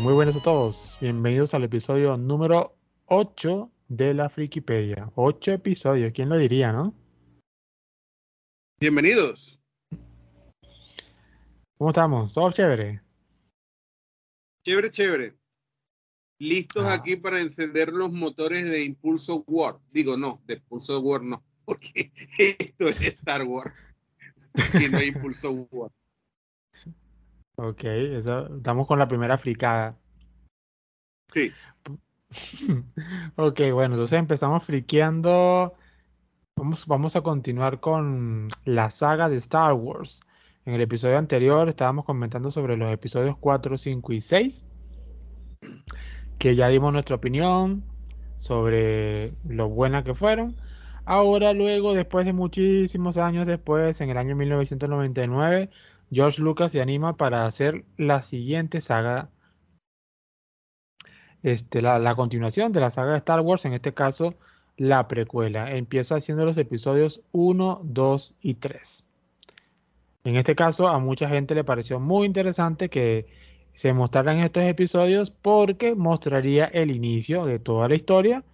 Muy buenas a todos. Bienvenidos al episodio número 8 de la Frikipedia. 8 episodios, ¿quién lo diría, no? Bienvenidos. ¿Cómo estamos? ¿Todo chévere? Chévere, chévere. Listos Ah. aquí para encender los motores de Impulso War. Digo, no, de Impulso War no, porque esto es Star Wars. Aquí no hay Impulso War. Ok, eso- estamos con la primera fricada. Sí, Ok, bueno, entonces empezamos friqueando. Vamos, vamos a continuar con la saga de Star Wars. En el episodio anterior estábamos comentando sobre los episodios 4, 5 y 6, que ya dimos nuestra opinión sobre lo buenas que fueron. Ahora, luego, después de muchísimos años después, en el año 1999, George Lucas se anima para hacer la siguiente saga este, la, la continuación de la saga de Star Wars, en este caso la precuela. Empieza haciendo los episodios 1, 2 y 3. En este caso, a mucha gente le pareció muy interesante que se mostraran estos episodios porque mostraría el inicio de toda la historia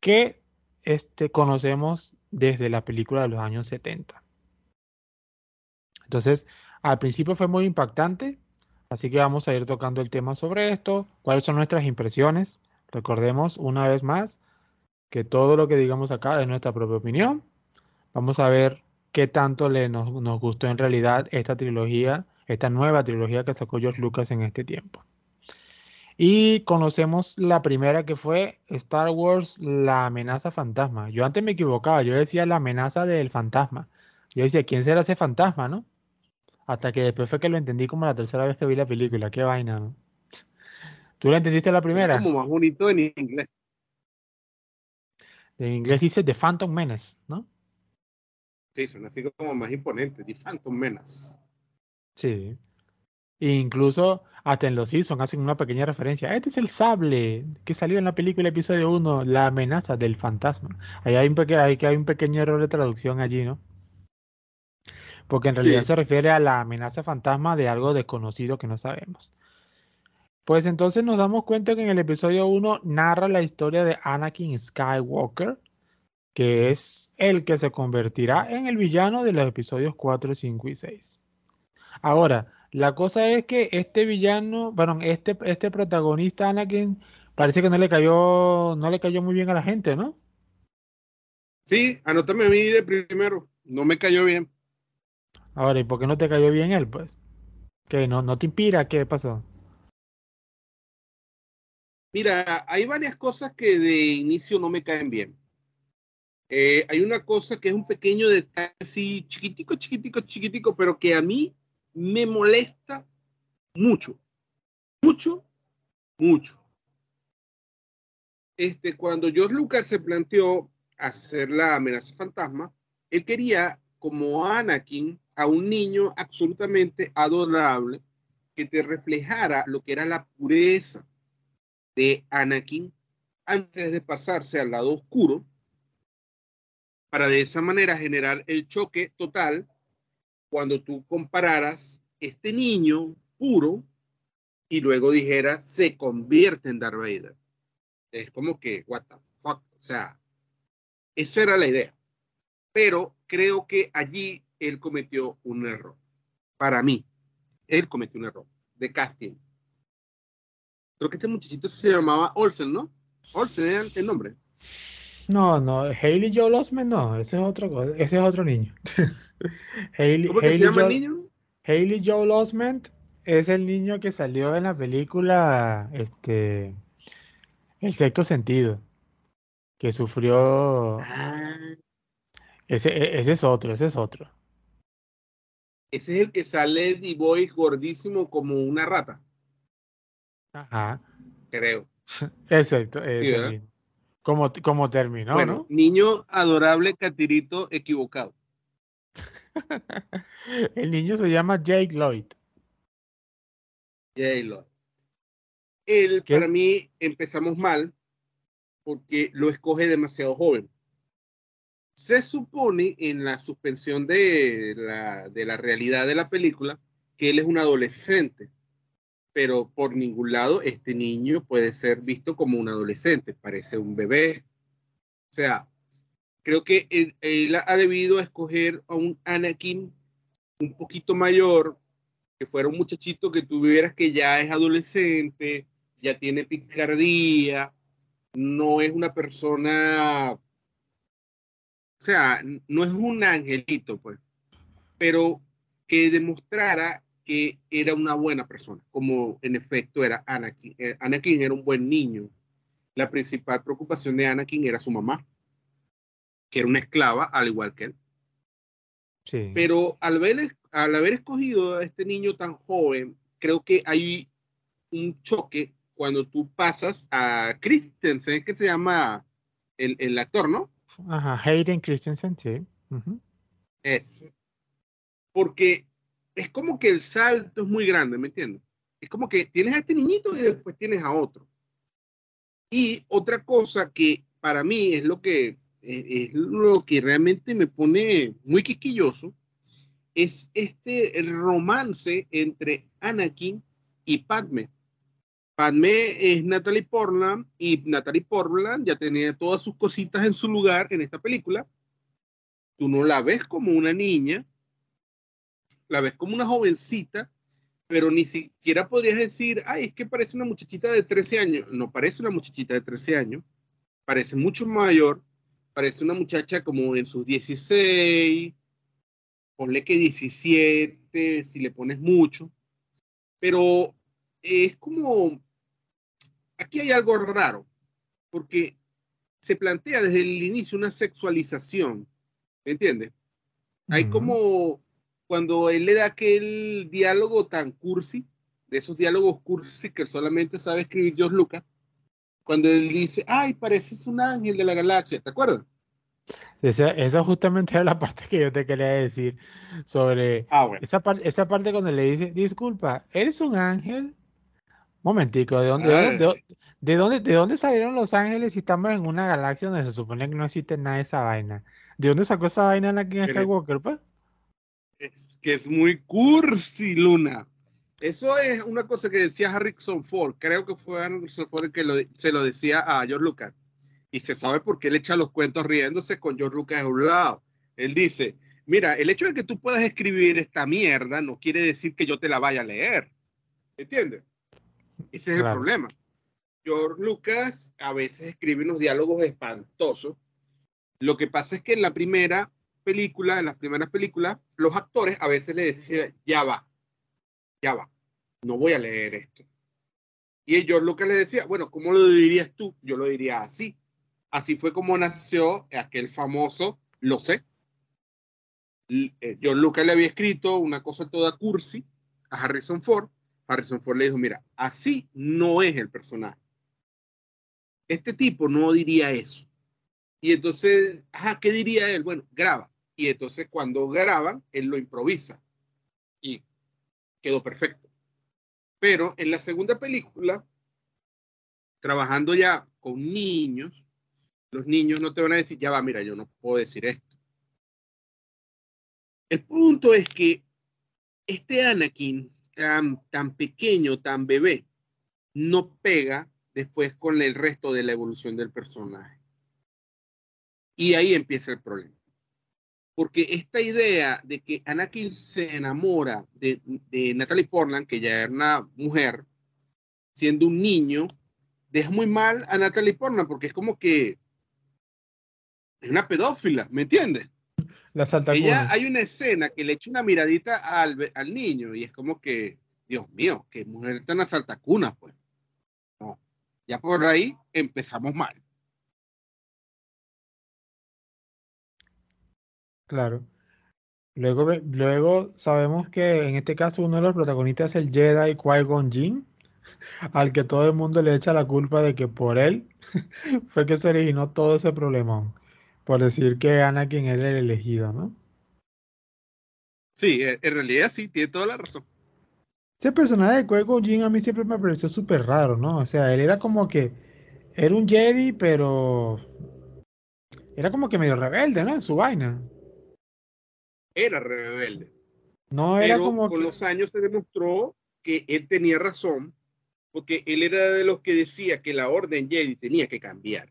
que este, conocemos desde la película de los años 70. Entonces, al principio fue muy impactante, Así que vamos a ir tocando el tema sobre esto, cuáles son nuestras impresiones. Recordemos una vez más que todo lo que digamos acá es nuestra propia opinión. Vamos a ver qué tanto nos, nos gustó en realidad esta trilogía, esta nueva trilogía que sacó George Lucas en este tiempo. Y conocemos la primera que fue Star Wars, la amenaza fantasma. Yo antes me equivocaba, yo decía la amenaza del fantasma. Yo decía, ¿quién será ese fantasma, no? Hasta que después fue que lo entendí como la tercera vez que vi la película. Qué vaina, ¿no? ¿Tú la entendiste la es primera? como más bonito en inglés. En inglés dice The Phantom Menace, ¿no? Sí, son así como más imponentes. The Phantom Menace. Sí. E incluso hasta en los Simpsons hacen una pequeña referencia. Este es el sable que salió en la película episodio 1, La amenaza del fantasma. Ahí hay un, peque- hay, que hay un pequeño error de traducción allí, ¿no? Porque en realidad Sí. se refiere a la amenaza fantasma de algo desconocido que no sabemos. Pues entonces nos damos cuenta que en el episodio 1 narra la historia de Anakin Skywalker, que es el que se convertirá en el villano de los episodios 4, 5 y 6. Ahora, la cosa es que este villano, bueno, este, este protagonista Anakin parece que no le cayó, no le cayó muy bien a la gente, ¿no? Sí, anótame a mí de primero. No me cayó bien. Ahora, ¿y por qué no te cayó bien él, pues? ¿Qué? ¿No, no te inspira? ¿Qué pasó? Mira, hay varias cosas que de inicio no me caen bien. Eh, hay una cosa que es un pequeño detalle así, chiquitico, chiquitico, chiquitico, pero que a mí me molesta mucho, mucho, mucho. Este, cuando George Lucas se planteó hacer la amenaza fantasma, él quería como Anakin a un niño absolutamente adorable que te reflejara lo que era la pureza de Anakin antes de pasarse al lado oscuro para de esa manera generar el choque total cuando tú compararas este niño puro y luego dijeras se convierte en Darth Vader. Es como que, what the fuck, o sea, esa era la idea. Pero creo que allí él cometió un error. Para mí, él cometió un error de casting. Creo que este muchachito se llamaba Olsen, ¿no? Olsen era el nombre. No, no, Haley Joel Osment no, ese es otro, ese es otro niño. Hailey, ¿Cómo que se Hailey llama el niño? Haley Joel Osment es el niño que salió en la película, este, El sexto sentido, que sufrió, Ah, ese, e- ese es otro, ese es otro. Ese es el que sale de Boy gordísimo como una rata, Ajá, creo. exacto. Como, como terminó, bueno, ¿no? niño adorable, catirito, equivocado. El niño se llama Jake Lloyd. J-Lo. Él, ¿Qué? para mí, empezamos mal porque lo escoge demasiado joven. Se supone en la suspensión de la, de la realidad de la película que él es un adolescente, pero por ningún lado este niño puede ser visto como un adolescente, parece un bebé. O sea, creo que él, él ha debido escoger a un Anakin un poquito mayor, que fuera un muchachito que tuvieras que ya es adolescente, ya tiene picardía, no es una persona, o sea, no es un angelito, pues, pero que demostrara que era una buena persona, como en efecto era Anakin. Eh, Anakin era un buen niño. La principal preocupación de Anakin era su mamá, que era una esclava, al igual que él. Sí. Pero al, ver, al haber escogido a este niño tan joven, creo que hay un choque cuando tú pasas a Christensen, que se llama el, el actor, ¿no? Ajá, Hayden Christensen, sí. Es. Porque es como que el salto es muy grande, ¿me entiendes? Es como que tienes a este niñito y después tienes a otro. Y otra cosa que para mí es lo que es lo que realmente me pone muy quisquilloso es este romance entre Anakin y Padme. Padme es Natalie Portland y Natalie Portland ya tenía todas sus cositas en su lugar en esta película. Tú no la ves como una niña, la ves como una jovencita, pero ni siquiera podrías decir, ay, es que parece una muchachita de 13 años. No parece una muchachita de 13 años, parece mucho mayor, parece una muchacha como en sus 16, ponle que 17, si le pones mucho, pero es como aquí hay algo raro, porque se plantea desde el inicio una sexualización, ¿me entiendes? Hay como cuando él le da aquel diálogo tan cursi, de esos diálogos cursi que solamente sabe escribir George Lucas, cuando él dice, ay, pareces un ángel de la galaxia, ¿te acuerdas? Esa, esa, justamente era la parte que yo te quería decir sobre ah, esa, esa parte cuando le dice, disculpa, ¿eres un ángel? Momentico, ¿de dónde, de, dónde, de, dónde, ¿de dónde salieron los ángeles si estamos en una galaxia donde se supone que no existe nada de esa vaina? ¿De dónde sacó esa vaina la King Skywalker, pues? Es que es muy cursi, Luna. Eso es una cosa que decía Harrison Ford. Creo que fue Harrison Ford el que se lo decía a George Lucas. Y se sabe por qué él echa los cuentos riéndose con George Lucas a un lado. Él dice, mira, el hecho de que tú puedas escribir esta mierda no quiere decir que yo te la vaya a leer. ¿Entiendes? Ese es el problema. George Lucas a veces escribe unos diálogos espantosos. Lo que pasa es que en la primera película, en las primeras películas, los actores a veces le decían, ya va, ya va, no voy a leer esto. Y George Lucas le decía, bueno, ¿cómo lo dirías tú? Yo lo diría así. Así fue como nació aquel famoso, lo sé. Eh, George Lucas le había escrito una cosa toda cursi a Harrison Ford Harrison Ford le dijo, mira, así no es el personaje. Este tipo no diría eso. Y entonces, ¿qué diría él? Bueno, graba. Y entonces cuando graban, él lo improvisa. Y quedó perfecto. Pero en la segunda película, trabajando ya con niños, los niños no te van a decir, ya va, mira, yo no puedo decir esto. El punto es que este Anakin tan, pequeño, tan bebé, no pega después con el resto de la evolución del personaje. Y ahí empieza el problema. Porque esta idea de que Anakin se enamora de, Natalie Portland, que ya era una mujer, siendo un niño, deja muy mal a Natalie Portland, porque es como que es una pedófila, ¿me entiendes? La Ella hay una escena que le echa una miradita al, al niño y es como que, Dios mío, qué mujer tan asaltacuna, pues. No, ya por ahí empezamos mal. Claro. Luego, luego sabemos que en este caso uno de los protagonistas es el Jedi Qui-Gon Jinn, al que todo el mundo le echa la culpa de que por él fue que se originó todo ese problemón por decir que Anakin era el elegido, ¿no? Sí, en realidad sí, tiene toda la razón. Ese personaje de Qui-Gon Jinn a mí siempre me pareció súper raro, ¿no? O sea, él era como que era un Jedi, pero era como que medio rebelde, ¿no? En su vaina. Era rebelde. No era como con los años se demostró que él tenía razón, porque él era de los que decía que la orden Jedi tenía que cambiar.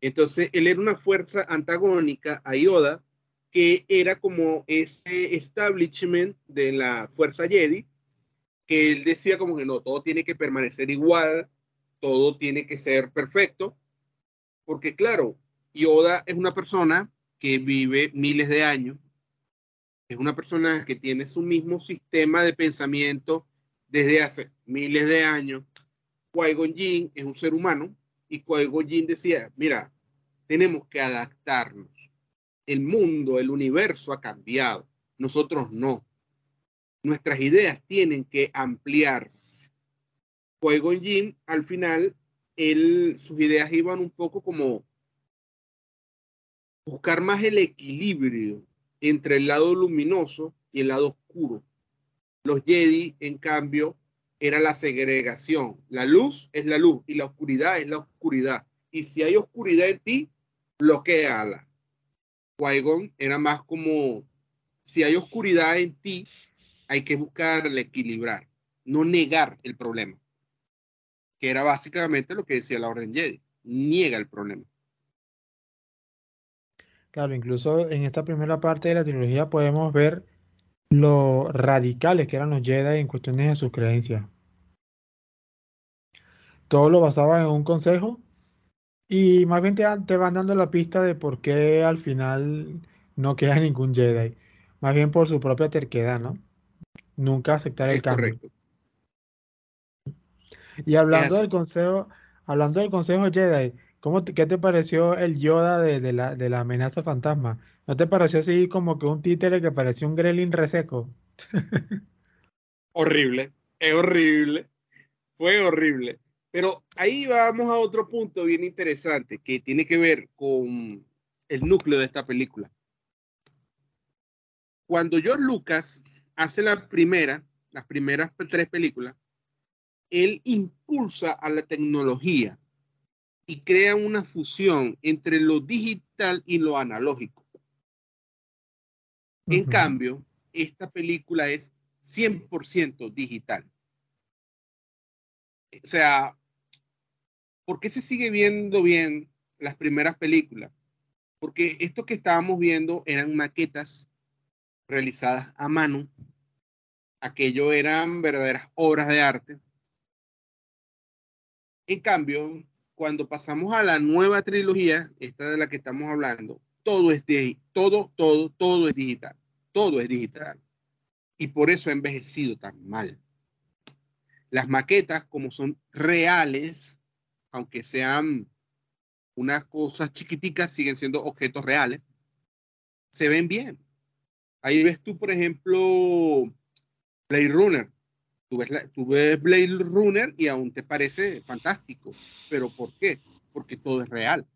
Entonces, él era una fuerza antagónica a Yoda, que era como ese establishment de la fuerza Jedi, que él decía como que no, todo tiene que permanecer igual, todo tiene que ser perfecto, porque claro, Yoda es una persona que vive miles de años, es una persona que tiene su mismo sistema de pensamiento desde hace miles de años. Qui-Gon es un ser humano y Jinn decía, mira, tenemos que adaptarnos. El mundo, el universo ha cambiado, nosotros no. Nuestras ideas tienen que ampliarse. Jinn, al final, él, sus ideas iban un poco como buscar más el equilibrio entre el lado luminoso y el lado oscuro. Los Jedi, en cambio, era la segregación. La luz es la luz y la oscuridad es la oscuridad. Y si hay oscuridad en ti, bloqueala. qui era más como, si hay oscuridad en ti, hay que buscar el equilibrar, no negar el problema. Que era básicamente lo que decía la Orden Jedi. Niega el problema. Claro, incluso en esta primera parte de la trilogía podemos ver lo radicales que eran los Jedi en cuestiones de sus creencias. Todo lo basaba en un consejo y más bien te, van dando la pista de por qué al final no queda ningún Jedi. Más bien por su propia terquedad, ¿no? Nunca aceptar el cambio. Y hablando del consejo, hablando del consejo Jedi, ¿Cómo ¿Qué te pareció el Yoda de, la, de la amenaza fantasma? ¿No te pareció así como que un títere que parecía un gremlin reseco? horrible, es horrible, fue horrible. Pero ahí vamos a otro punto bien interesante que tiene que ver con el núcleo de esta película. Cuando George Lucas hace la primera, las primeras tres películas, él impulsa a la tecnología y crea una fusión entre lo digital y lo analógico. En cambio, esta película es 100% digital. O sea, ¿por qué se sigue viendo bien las primeras películas? Porque esto que estábamos viendo eran maquetas realizadas a mano. Aquello eran verdaderas obras de arte. En cambio, cuando pasamos a la nueva trilogía, esta de la que estamos hablando, todo es todo, todo, todo es digital. Todo es digital. Y por eso ha envejecido tan mal. Las maquetas, como son reales, aunque sean unas cosas chiquiticas, siguen siendo objetos reales, se ven bien. Ahí ves tú, por ejemplo, Blade Runner. Tú ves, Blade Runner y aún te parece fantástico. ¿Pero por qué? Porque todo es real.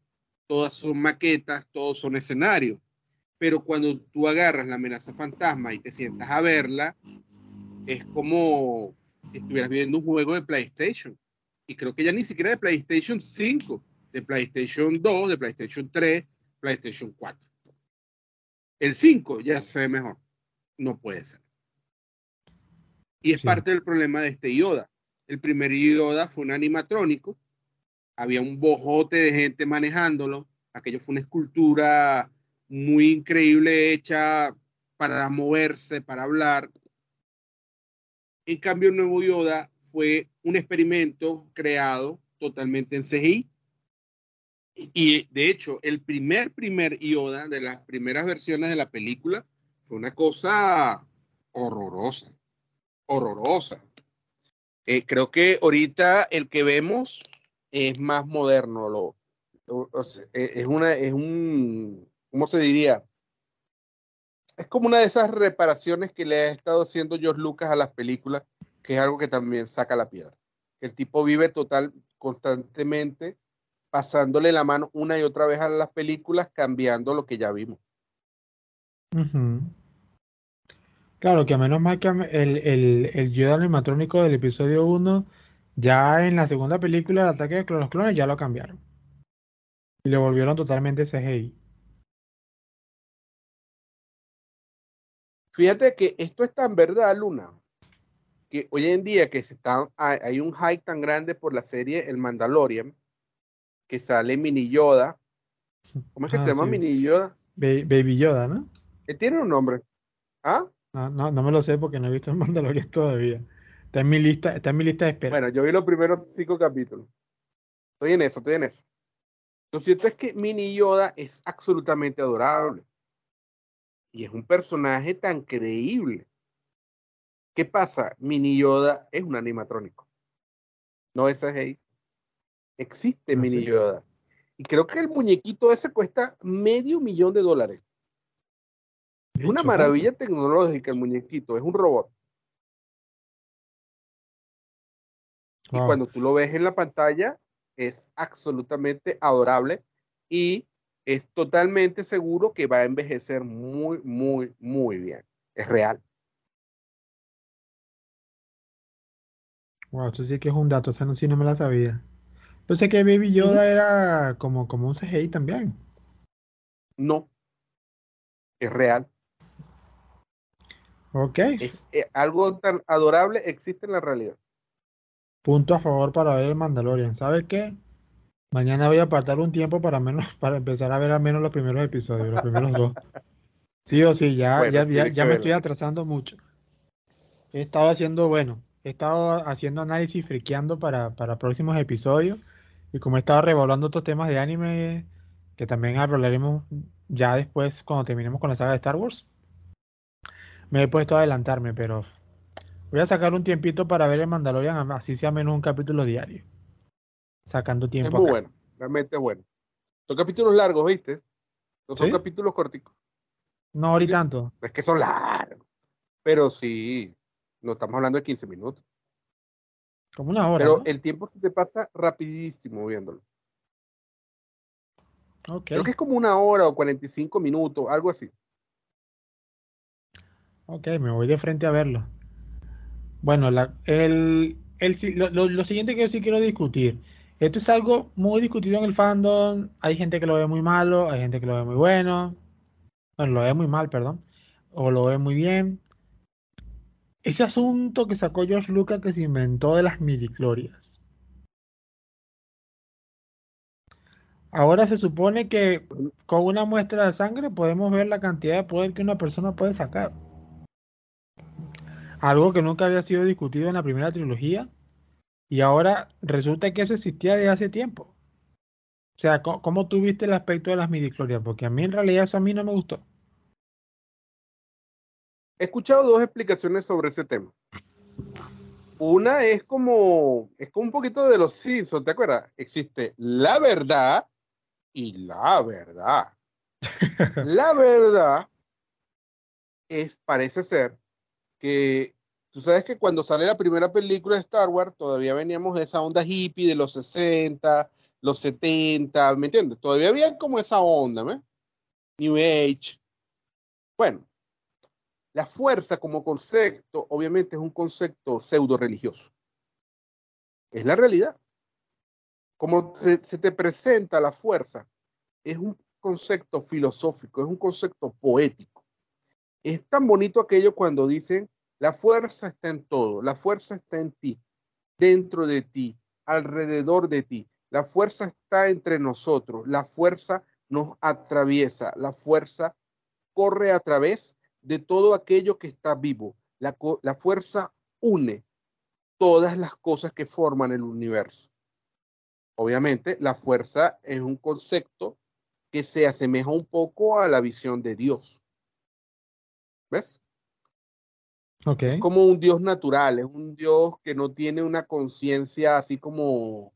Todas son maquetas, todos son escenarios. Pero cuando tú agarras la amenaza fantasma y te sientas a verla, es como si estuvieras viendo un juego de PlayStation. Y creo que ya ni siquiera de PlayStation 5, de PlayStation 2, de PlayStation 3, PlayStation 4. El 5 ya se mejor. No puede ser. Y es parte del problema de este Yoda. El primer Yoda fue un animatrónico, había un bojote de gente manejándolo, aquello fue una escultura muy increíble hecha para moverse, para hablar. En cambio, el nuevo Yoda fue un experimento creado totalmente en CGI. Y de hecho, el primer, primer Yoda de las primeras versiones de la película fue una cosa horrorosa horrorosa. Eh, creo que ahorita el que vemos es más moderno. Lo, eh, es una, es un, ¿cómo se diría? Es como una de esas reparaciones que le ha estado haciendo George Lucas a las películas, que es algo que también saca la piedra. El tipo vive total, constantemente pasándole la mano una y otra vez a las películas, cambiando lo que ya vimos. Claro, que menos mal que el, el, el Yoda animatrónico del episodio 1, ya en la segunda película, el ataque de los clones, ya lo cambiaron. Y le volvieron totalmente CGI. Fíjate que esto es tan verdad, Luna, que hoy en día que se está, hay un hype tan grande por la serie El Mandalorian, que sale Mini Yoda. ¿Cómo es que Ah, se llama sí. Mini Yoda? Ba- Baby Yoda, ¿no? Él tiene un nombre. ¿Ah? No, no, no me lo sé porque no he visto el Mandalorian todavía. Está en mi lista, está en mi lista de espera. Bueno, yo vi los primeros cinco capítulos. Estoy en eso, estoy en eso. Lo cierto es que Mini Yoda es absolutamente adorable. Y es un personaje tan creíble. ¿Qué pasa? Mini Yoda es un animatrónico. No es CGI. Existe Mini sí. Yoda. Y creo que el muñequito ese cuesta medio millón de dólares. Es una maravilla tecnológica el muñequito. Es un robot. Y cuando tú lo ves en la pantalla, es absolutamente adorable y es totalmente seguro que va a envejecer muy, muy, muy bien. Es real. Wow, eso sí que es un dato, o sea, no, sí no me la sabía. Pensé que Baby Yoda era como, como un CGI también. No. Es real. Ok, Es eh, algo tan adorable existe en la realidad. punto a favor para ver el Mandalorian. ¿Sabes qué? Mañana voy a apartar un tiempo para menos, para empezar a ver al menos los primeros episodios, los primeros dos. Sí o sí, ya, Bueno, ya, ya, ya me estoy atrasando mucho. He estado haciendo, bueno, he estado haciendo análisis friqueando para, para próximos episodios. Y como he estado revolviendo otros temas de anime que también hablaremos ya después cuando terminemos con la saga de Star Wars, me he puesto a adelantarme, pero voy a sacar un tiempito para ver el Mandalorian, así sea menos un capítulo diario. Sacando Es tiempo muy acá. bueno. Realmente es bueno. Son capítulos largos, ¿viste? No son ¿Sí? capítulos corticos. No, ahorita Sí. tanto. Es que son largos. Pero sí, no estamos hablando de 15 minutos. Como una hora, Pero ¿no? el tiempo se te pasa rapidísimo viéndolo. Ok. Creo que es como una hora o 45 minutos, algo así. Ok, me voy de frente a verlo. Bueno, la- el, el lo, lo- lo siguiente que yo sí quiero discutir. Esto es algo muy discutido en el fandom. Hay gente que lo ve muy malo, hay gente que lo ve muy bueno. Bueno, lo ve muy mal, perdón. O lo ve muy bien. Ese asunto que sacó George Lucas que se inventó de las midichlorias. Ahora se supone que con una muestra de sangre podemos ver la cantidad de poder que una persona puede sacar. Algo que nunca había sido discutido en la primera trilogía. Y ahora resulta que eso existía desde hace tiempo. O sea, co- ¿cómo tú viste el aspecto de las midichlorias? Porque a mí en realidad eso a mí no me gustó. He escuchado dos explicaciones sobre ese tema. Una es como, es como un poquito de los Simpsons, ¿te acuerdas? Existe la verdad y la verdad. La verdad es, parece ser que tú sabes que cuando sale la primera película de Star Wars, todavía veníamos de esa onda hippie de los 60, los 70, ¿me entiendes? Todavía había como esa onda, ¿me? New Age. Bueno, la fuerza como concepto, obviamente es un concepto pseudo religioso. Es la realidad. Como se, se te presenta la fuerza, es un concepto filosófico, es un concepto poético. Es tan bonito aquello cuando dicen, la fuerza está en todo, la fuerza está en ti, dentro de ti, alrededor de ti. La fuerza está entre nosotros, la fuerza nos atraviesa, la fuerza corre a través de todo aquello que está vivo. La, la fuerza une todas las cosas que forman el universo. Obviamente, la fuerza es un concepto que se asemeja un poco a la visión de Dios. ¿Ves? Ok. Es como un Dios natural, es un Dios que no tiene una conciencia así como,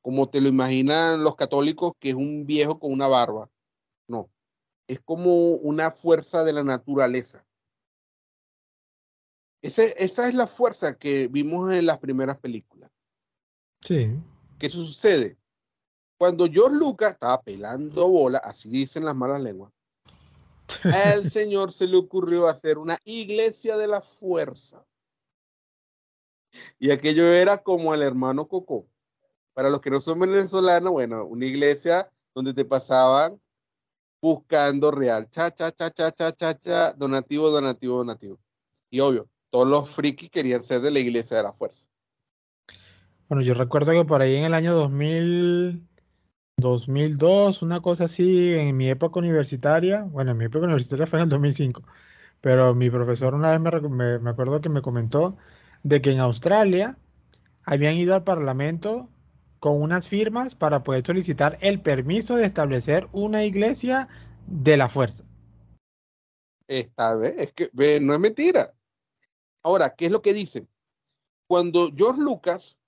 como te lo imaginan los católicos, que es un viejo con una barba. No, es como una fuerza de la naturaleza. Ese- esa es la fuerza que vimos en las primeras películas. Sí. ¿Qué sucede? Cuando George Lucas estaba pelando bola, así dicen las malas lenguas, al señor se le ocurrió hacer una iglesia de la fuerza. Y aquello era como el hermano Coco. Para los que no son venezolanos, bueno, una iglesia donde te pasaban buscando real. Cha, cha, cha, cha, cha, cha, cha, donativo, donativo, donativo. Y obvio, todos los frikis querían ser de la iglesia de la fuerza. Bueno, yo recuerdo que por ahí en el año 2000, 2002, una cosa así, en mi época universitaria, bueno, en mi época universitaria fue en el 2005, pero mi profesor una vez me, me acuerdo que me comentó de que en Australia habían ido al Parlamento con unas firmas para poder solicitar el permiso de establecer una iglesia de la fuerza. Esta vez, es que no es mentira. Ahora, ¿qué es lo que dicen? Cuando George Lucas,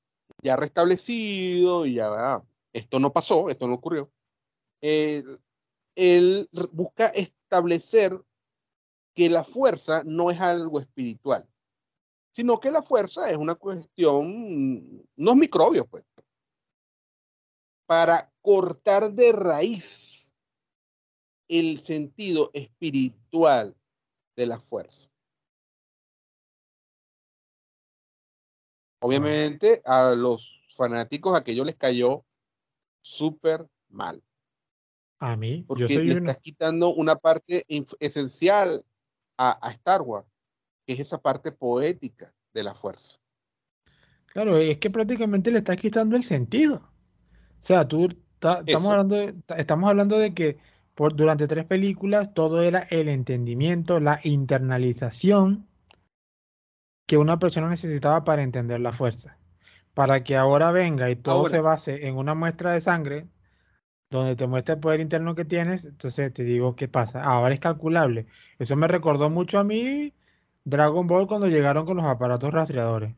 ya restablecido y ya esto no pasó, esto no ocurrió, él busca establecer que la fuerza no es algo espiritual, sino que la fuerza es una cuestión, no microbios, pues, para cortar de raíz el sentido espiritual de la fuerza. Obviamente a los fanáticos aquello les cayó súper mal. A mí, porque yo soy le estás quitando una parte esencial a, a Star Wars, que es esa parte poética de la fuerza. Claro, es que prácticamente le estás quitando el sentido. O sea, tú estamos hablando de, estamos hablando de que por, durante tres películas todo era el entendimiento, la internalización que una persona necesitaba para entender la fuerza. Para que ahora venga y todo se base en una muestra de sangre, donde te muestra el poder interno que tienes, entonces te digo, ¿qué pasa? Ahora es calculable. Eso me recordó mucho a mí Dragon Ball cuando llegaron con los aparatos rastreadores.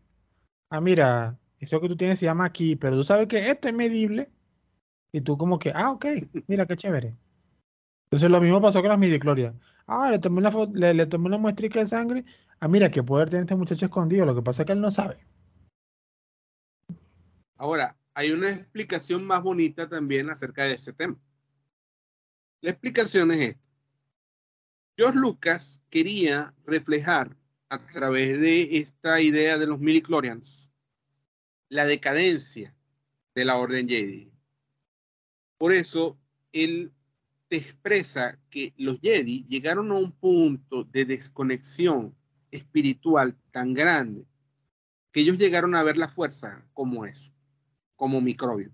Ah, mira, eso que tú tienes se llama aquí, pero tú sabes que este es medible. Y tú como que, ah, ok, mira qué chévere. Entonces lo mismo pasó con las midiclorias. Ah, le tomé una, le, le tomé una muestrica de sangre. Ah, mira, qué poder tiene este muchacho escondido. Lo que pasa es que él no sabe. Ahora, hay una explicación más bonita también acerca de ese tema. La explicación es esta. George Lucas quería reflejar a través de esta idea de los miliclorians la decadencia de la Orden Jedi. Por eso, él te expresa que los Jedi llegaron a un punto de desconexión espiritual tan grande que ellos llegaron a ver la fuerza como eso, como microbio.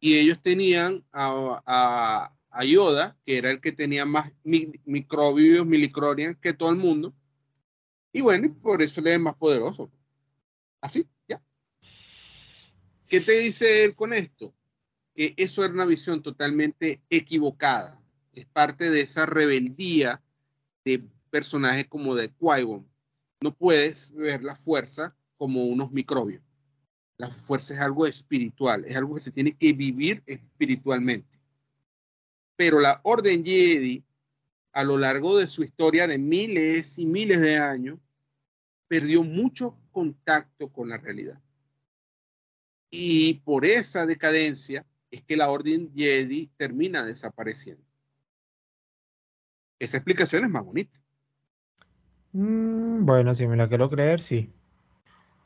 Y ellos tenían a, a Yoda, que era el que tenía más microbios, milicronians que todo el mundo. Y bueno, por eso le es más poderoso. Así, ya. ¿Qué te dice él con esto? Que eso era una visión totalmente equivocada. Es parte de esa rebeldía de personajes como de qui No puedes ver la fuerza como unos microbios. La fuerza es algo espiritual, es algo que se tiene que vivir espiritualmente. Pero la Orden Jedi, a lo largo de su historia de miles y miles de años, perdió mucho contacto con la realidad. Y por esa decadencia es que la Orden Jedi termina desapareciendo. Esa explicación es más bonita. Mm, bueno, si me la quiero creer, sí.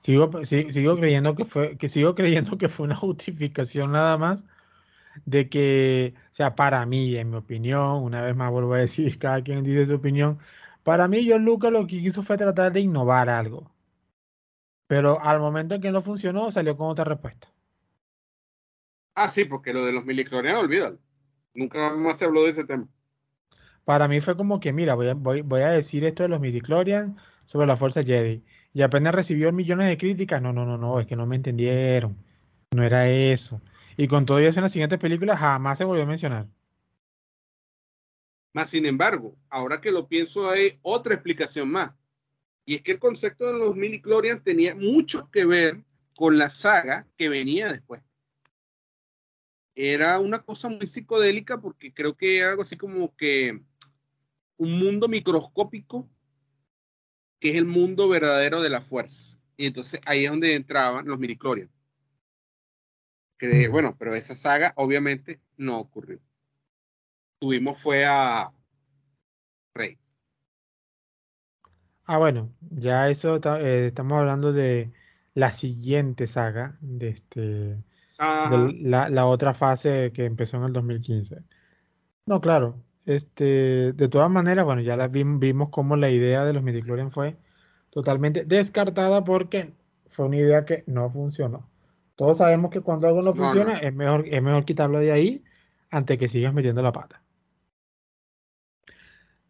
Sigo, sigo creyendo que fue, que sigo creyendo que fue una justificación nada más de que, o sea, para mí, en mi opinión, una vez más vuelvo a decir, cada quien dice su opinión, para mí John Lucas lo que quiso fue tratar de innovar algo. Pero al momento en que no funcionó, salió con otra respuesta. Ah, sí, porque lo de los miliclorianos, olvídalo. Nunca más se habló de ese tema. Para mí fue como que, mira, voy a, voy, a decir esto de los midichlorians sobre la Fuerza Jedi. Y apenas recibió millones de críticas. No, no, no, no, es que no me entendieron. No era eso. Y con todo eso en la siguiente película jamás se volvió a mencionar. Más sin embargo, ahora que lo pienso, hay otra explicación más. Y es que el concepto de los mini Clorian tenía mucho que ver con la saga que venía después. Era una cosa muy psicodélica porque creo que algo así como que un mundo microscópico que es el mundo verdadero de la fuerza. Y entonces ahí es donde entraban los mini Clorian bueno, pero esa saga obviamente no ocurrió. Tuvimos fue a Rey. Ah, bueno, ya eso eh, estamos hablando de la siguiente saga, de este, la, otra fase que empezó en el 2015. No, claro, este, de todas maneras, bueno, ya la vimos cómo la idea de los midichlorians fue totalmente descartada porque fue una idea que no funcionó. Todos sabemos que cuando algo no, funciona Es, mejor, es mejor quitarlo de ahí antes que sigas metiendo la pata.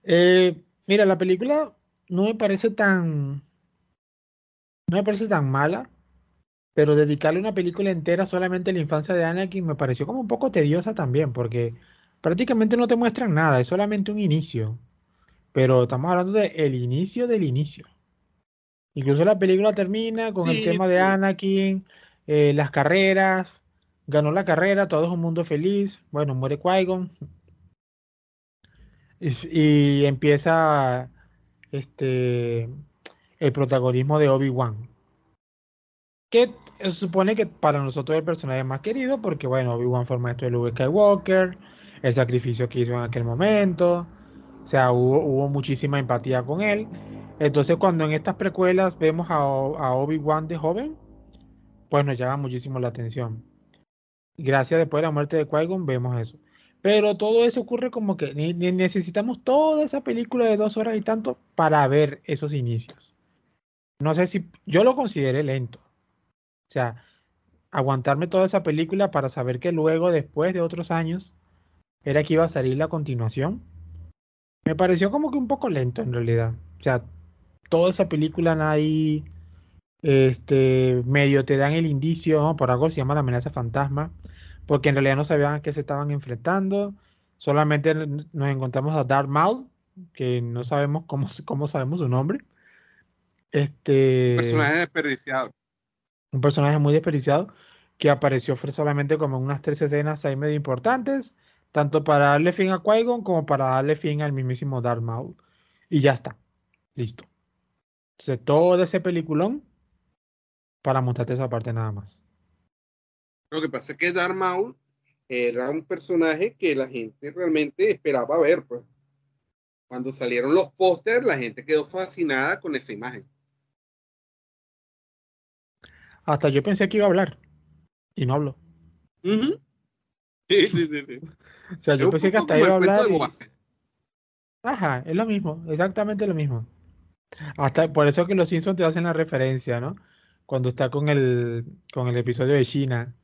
Eh, mira, la película no me parece tan. No me parece tan mala. Pero dedicarle una película entera solamente a la infancia de Anakin me pareció como un poco tediosa también, porque prácticamente no te muestran nada, es solamente un inicio. Pero estamos hablando del el inicio del inicio. Incluso la película termina con el tema de Anakin, eh, las carreras, ganó la carrera, todo es un mundo feliz. Bueno, muere Qui-Gon. Y, empieza este el protagonismo de Obi-Wan. Que se supone que para nosotros es el personaje más querido, porque bueno, Obi-Wan fue el maestro de Luke Skywalker, el sacrificio que hizo en aquel momento. O sea, hubo, muchísima empatía con él. Entonces, cuando en estas precuelas vemos a, a Obi-Wan de joven, pues nos llama muchísimo la atención. Gracias después de la muerte de Qui-Gon vemos eso. Pero todo eso ocurre como que necesitamos toda esa película de dos horas y tanto para ver esos inicios. No sé si yo lo consideré lento. O sea, aguantarme toda esa película para saber que luego, después de otros años, era que iba a salir la continuación. Me pareció como que un poco lento en realidad. O sea, toda esa película ahí este, medio te dan el indicio, por algo se llama la amenaza fantasma, porque en realidad no sabían a qué se estaban enfrentando, solamente nos encontramos a Darth Maul, que no sabemos cómo, cómo sabemos su nombre. Este, un personaje desperdiciado. Un personaje muy desperdiciado que apareció solamente como en unas tres escenas ahí medio importantes, tanto para darle fin a Qui-Gon como para darle fin al mismísimo Darth Maul. Y ya está, listo. Entonces todo ese peliculón para mostrarte esa parte nada más. Lo que pasa es que Darth Maul era un personaje que la gente realmente esperaba ver, pues. Cuando salieron los pósters, la gente quedó fascinada con esa imagen. Hasta yo pensé que iba a hablar y no habló. Sí, sí, sí, o sea, yo pensé que hasta iba a hablar. Ajá, es lo mismo, exactamente lo mismo. Hasta por eso que los Simpsons te hacen la referencia, ¿no? cuando está con el, con el episodio de China,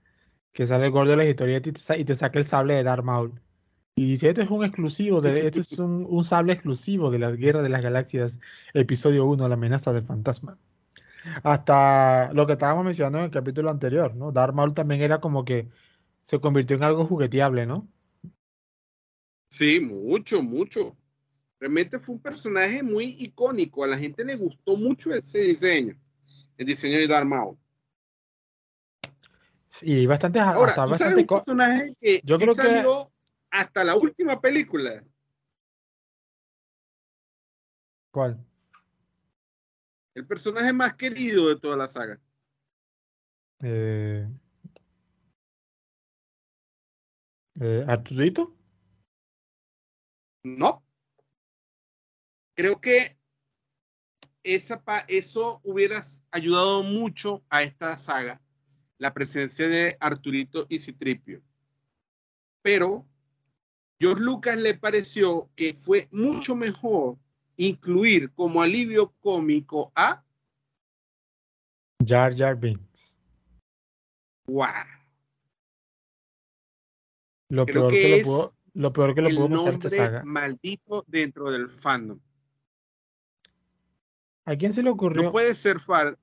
que sale el gordo de la historieta y te, saca el sable de Darth Maul. Y dice, este es un exclusivo, de, este es un, un, sable exclusivo de las guerras de las galaxias, episodio 1, la amenaza del fantasma. Hasta lo que estábamos mencionando en el capítulo anterior, ¿no? Darth Maul también era como que se convirtió en algo jugueteable, ¿no? Sí, mucho, mucho. Realmente fue un personaje muy icónico. A la gente le gustó mucho ese diseño el diseño de Darth Maul. Y bastante, Ahora, ¿tú sabes un personaje que yo creo salió que hasta la última película. ¿Cuál? El personaje más querido de toda la saga. Eh, eh, ¿Arturito? No. Creo que esa, eso hubiera ayudado mucho a esta saga, la presencia de Arturito y Citripio. Pero George Lucas le pareció que fue mucho mejor incluir como alivio cómico a Jar Jar Binks. Wow. Lo peor que, lo puedo, lo peor que lo puedo pasar esta saga. Maldito dentro del fandom. ¿A quién se le ocurrió? No puedes ser fan,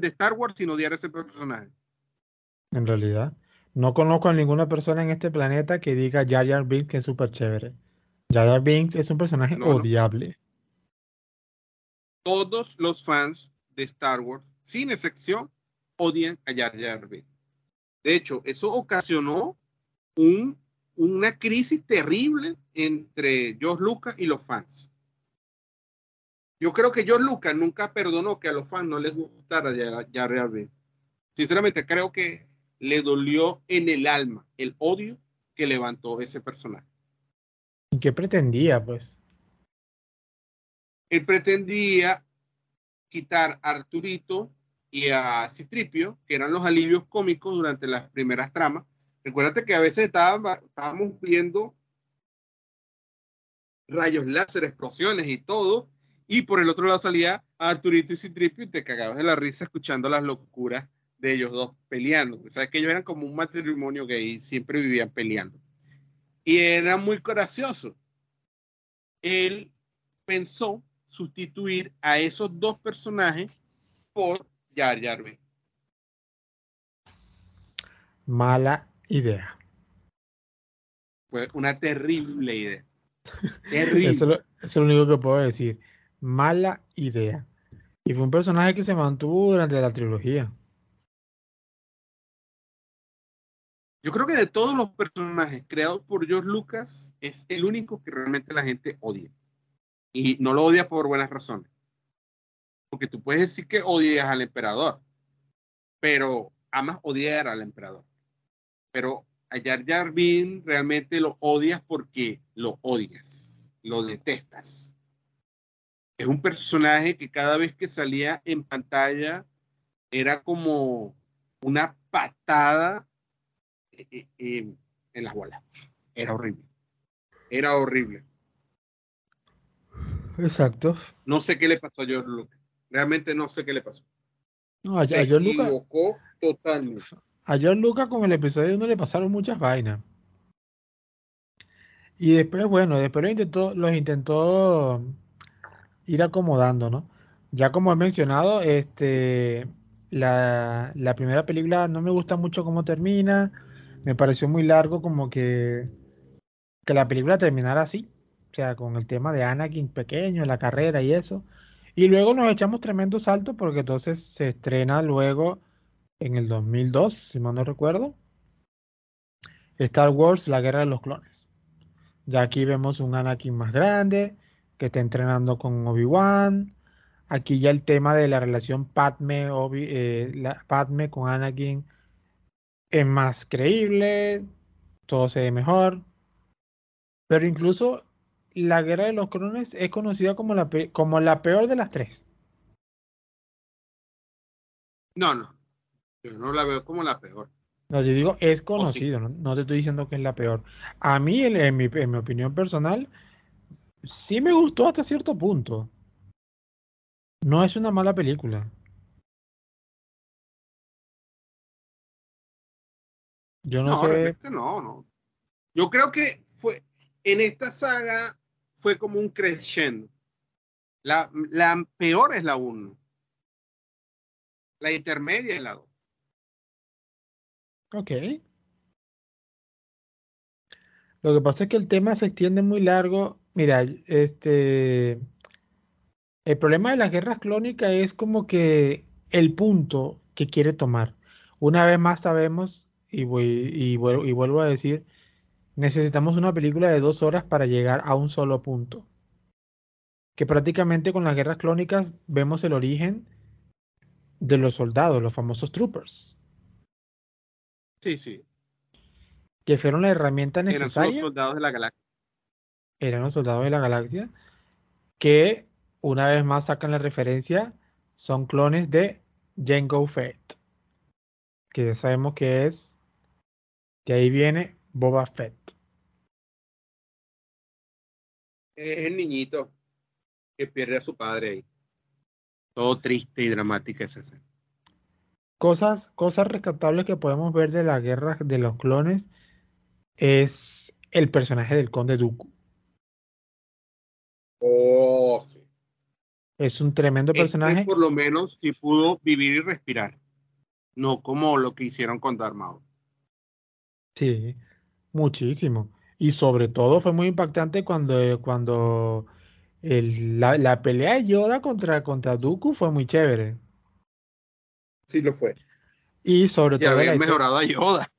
de Star Wars sin odiar a ese personaje. En realidad, no conozco a ninguna persona en este planeta que diga Jar Jar Binks que es súper chévere. Jar Jar Binks es un personaje odiable. Todos los fans de Star Wars, sin excepción, odian a Jar Jar Binks. De hecho, eso ocasionó un, una crisis terrible entre George Lucas y los fans. Yo creo que George Lucas nunca perdonó que a los fans no les gustara ya, realmente. Sinceramente, creo que le dolió en el alma el odio que levantó ese personaje. ¿Y qué pretendía, pues? Él pretendía quitar a Arturito y a Citripio, que eran los alivios cómicos durante las primeras tramas. Recuérdate que a veces estábamos viendo rayos láser, explosiones y todo. Y por el otro lado salía Arturito y Citripio y te cagabas de la risa escuchando las locuras de ellos dos peleando. O sea, que ellos eran como un matrimonio gay, siempre vivían peleando. Y era muy gracioso. Él pensó sustituir a esos dos personajes por Jar Jar. Mala idea. Fue una terrible idea. Terrible. Eso, es lo único que puedo decir. Mala idea. Y fue un personaje que se mantuvo durante la trilogía. Yo creo que de todos los personajes creados por George Lucas, es el único que realmente la gente odia. Y no lo odia por buenas razones. Porque tú puedes decir que odias al emperador, pero amas odiar al emperador. Pero a Jar Jar Binks realmente lo odias porque lo odias, lo detestas. Es un personaje que cada vez que salía en pantalla era como una patada eh, eh, eh, en las bolas. Era horrible. Era horrible. Exacto. No sé qué le pasó a George Lucas. Realmente no sé qué le pasó. No, a, Se a George Lucas, totalmente. A George Lucas con el episodio 1 le pasaron muchas vainas. Y después, bueno, después lo intentó, los intentó ir acomodando, ¿no? Ya como he mencionado, este, la, la primera película no me gusta mucho cómo termina. Me pareció muy largo como que, que la película terminara así. O sea, con el tema de Anakin pequeño, la carrera y eso. Y luego nos echamos tremendo salto porque entonces se estrena luego en el 2002, si mal no recuerdo, Star Wars, la guerra de los clones. Ya aquí vemos un Anakin más grande que está entrenando con Obi-Wan. Aquí ya el tema de la relación Padme, Obi- eh, Padme con Anakin es más creíble, todo se ve mejor. Pero incluso la guerra de los clones es conocida como la, como la peor de las tres. No, no. Yo no la veo como la peor. No, yo digo, es conocido, no, no te estoy diciendo que es la peor. A mí, en, en mi, en mi opinión personal, sí me gustó hasta cierto punto. No es una mala película. Yo no No, sé, realmente no, no. Yo creo que fue en esta saga fue como un crescendo. La, la peor es la 1. La intermedia es la 2. Ok. Lo que pasa es que el tema se extiende muy largo. Mira, este, el problema de las guerras clónicas es como que el punto que quiere tomar. Una vez más sabemos, y, voy, y, vuel- y vuelvo a decir, necesitamos una película de dos horas para llegar a un solo punto. Que prácticamente con las guerras clónicas vemos el origen de los soldados, los famosos troopers, Sí, sí. que fueron la herramienta Eran solo necesaria. soldados de la galaxia. eran los soldados de la galaxia, que una vez más sacan la referencia, son clones de Jango Fett, que ya sabemos que es, de ahí viene Boba Fett. Es el niñito que pierde a su padre ahí. Todo triste y dramática esa escena. Cosas, cosas rescatables que podemos ver de la guerra de los clones es el personaje del Conde Dooku. Oh, sí. Es un tremendo Este personaje. por lo menos sí pudo vivir y respirar. No como lo que hicieron con Darth Maul. Sí, muchísimo. Y sobre todo fue muy impactante cuando, cuando el- la, la pelea de Yoda contra, contra Dooku fue muy chévere. Sí lo fue. Y sobre Y todo escena, mejorado a Yoda.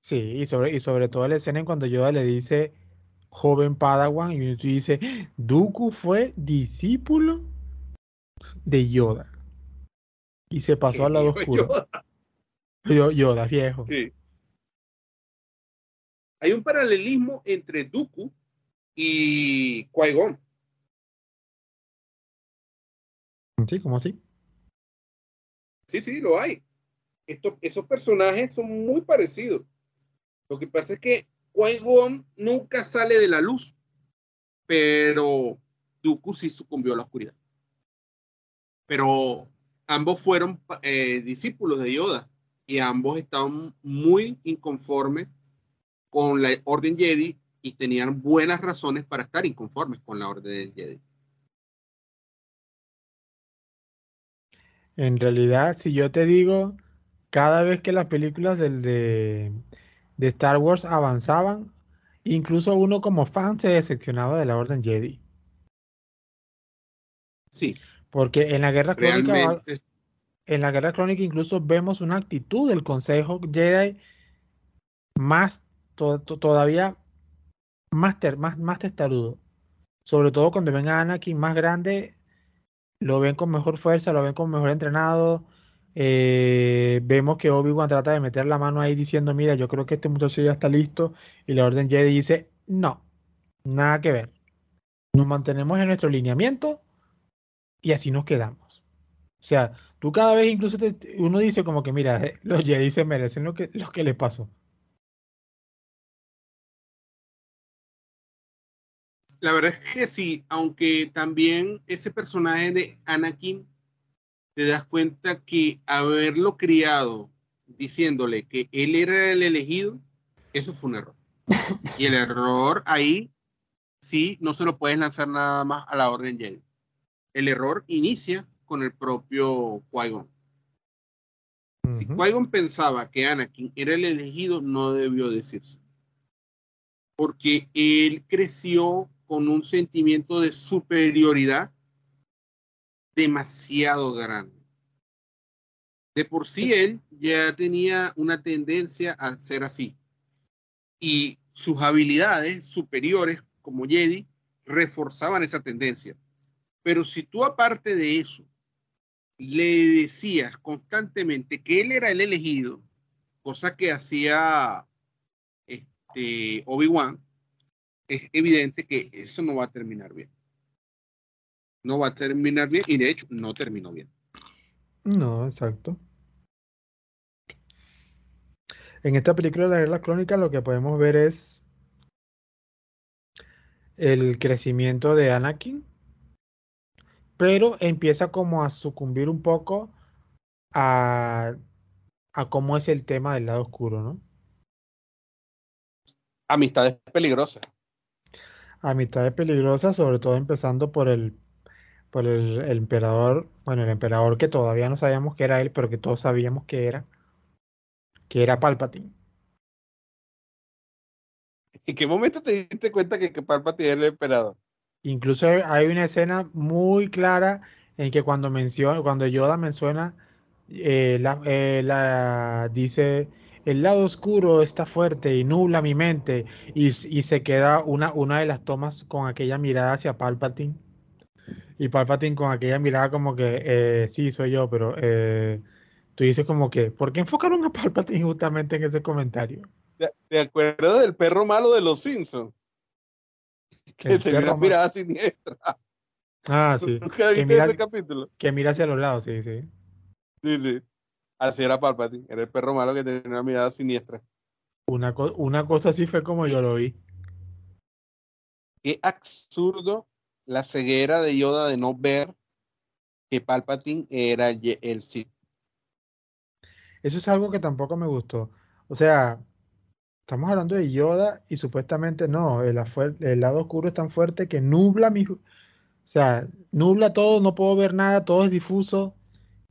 sí, y sobre, y sobre todo la escena en cuando Yoda le dice joven Padawan y tú dices, Dooku fue discípulo de Yoda. Y se pasó al lado oscuro. Yoda. Yo- Yoda, viejo. Sí. Hay un paralelismo entre Dooku y Qui-Gon. Sí, ¿cómo así? Sí, sí, lo hay. Esos personajes son muy parecidos. Lo que pasa es que Qui-Gon nunca sale de la luz. pero Dooku sí sucumbió a la oscuridad. Pero ambos fueron eh, discípulos de Yoda y ambos estaban muy inconformes con la Orden Jedi y tenían buenas razones para estar inconformes con la Orden Jedi. En realidad, si yo te digo, cada vez que las películas del, de, de Star Wars avanzaban, incluso uno como fan se decepcionaba de la Orden Jedi. Sí. Porque en la Guerra Crónica, en la Guerra Crónica incluso vemos una actitud del Consejo Jedi más todavía más, más, más testarudo. Sobre todo cuando ven a Anakin más grande, lo ven con mejor fuerza, lo ven con mejor entrenado. Eh, vemos que Obi-Wan trata de meter la mano ahí diciendo, mira, yo creo que este muchacho ya está listo. Y la Orden Jedi dice, no, nada que ver. Nos mantenemos en nuestro lineamiento y así nos quedamos. O sea, tú cada vez incluso uno dice como que, mira, los Jedi se merecen lo que, lo que les pasó. La verdad es que sí, aunque también ese personaje de Anakin, te das cuenta que haberlo criado diciéndole que él era el elegido, eso fue un error. Y el error ahí sí no se lo puedes lanzar nada más a la Orden Jedi. El error inicia con el propio Qui-Gon. Si Qui-Gon pensaba que Anakin era el elegido, no debió decirse. Porque él creció con un sentimiento de superioridad demasiado grande. De por sí él ya tenía una tendencia a ser así. Y sus habilidades superiores como Jedi reforzaban esa tendencia. Pero si tú aparte de eso le decías constantemente que él era el elegido, cosa que hacía este, Obi-Wan, es evidente que eso no va a terminar bien. No va a terminar bien y de hecho no terminó bien. No, exacto. En esta película de la Guerra Crónica lo que podemos ver es el crecimiento de Anakin, pero empieza como a sucumbir un poco a, a cómo es el tema del lado oscuro, ¿no? Amistades peligrosas amistades peligrosas, sobre todo empezando por el, por el, emperador, bueno, el emperador que todavía no sabíamos que era él, pero que todos sabíamos que era, que era Palpatine. ¿En qué momento te diste cuenta que, que Palpatine era el emperador? Incluso hay una escena muy clara en que cuando menciona, cuando Yoda menciona, eh, la, eh, la, dice el lado oscuro está fuerte y nubla mi mente y, se queda una, una de las tomas con aquella mirada hacia Palpatine y Palpatine con aquella mirada como que eh, sí soy yo pero eh, tú dices como que ¿por qué enfocaron a Palpatine justamente en ese comentario? ¿Te acuerdas del perro malo de los Simpsons? Que tenía una mirada siniestra. Ah, sí. que mira, ese capítulo? Que mira hacia los lados, sí, sí. Sí, sí. Así era Palpatine, era el perro malo que tenía una mirada siniestra. Una, una cosa así fue como yo lo vi. Qué absurdo la ceguera de Yoda de no ver que Palpatine era el, el Sith. Eso es algo que tampoco me gustó. O sea, estamos hablando de Yoda y supuestamente no, el, el, lado oscuro es tan fuerte que nubla mi... O sea, nubla todo, no puedo ver nada, todo es difuso.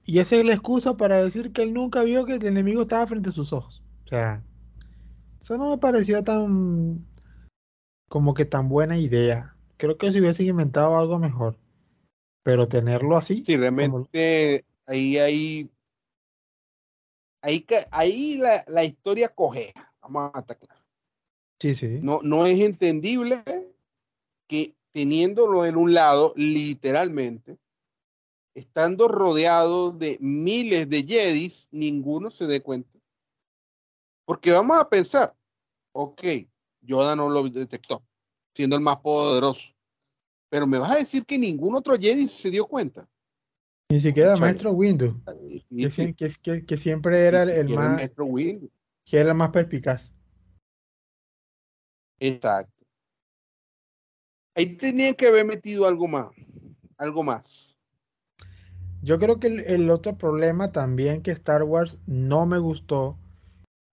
Y esa es la excusa para decir que él nunca vio que el enemigo estaba frente a sus ojos. O sea, eso no me pareció tan como que tan buena idea. Creo que si hubiese inventado algo mejor. Pero tenerlo así. Sí, realmente ahí hay. Ahí, ahí la, la, historia coge. Vamos a claros. Sí, sí. No, no es entendible que teniéndolo en un lado, literalmente, estando rodeado de miles de Jedis, ninguno se dé cuenta. Porque vamos a pensar, ok, Yoda no lo detectó, siendo el más poderoso. Pero me vas a decir que ningún otro Jedi se dio cuenta. Ni siquiera el maestro Windu, que, siempre era el, más. maestro Windu. Que era el más perspicaz. Exacto. Ahí tenían que haber metido algo más, algo más. Yo creo que el, otro problema también que Star Wars no me gustó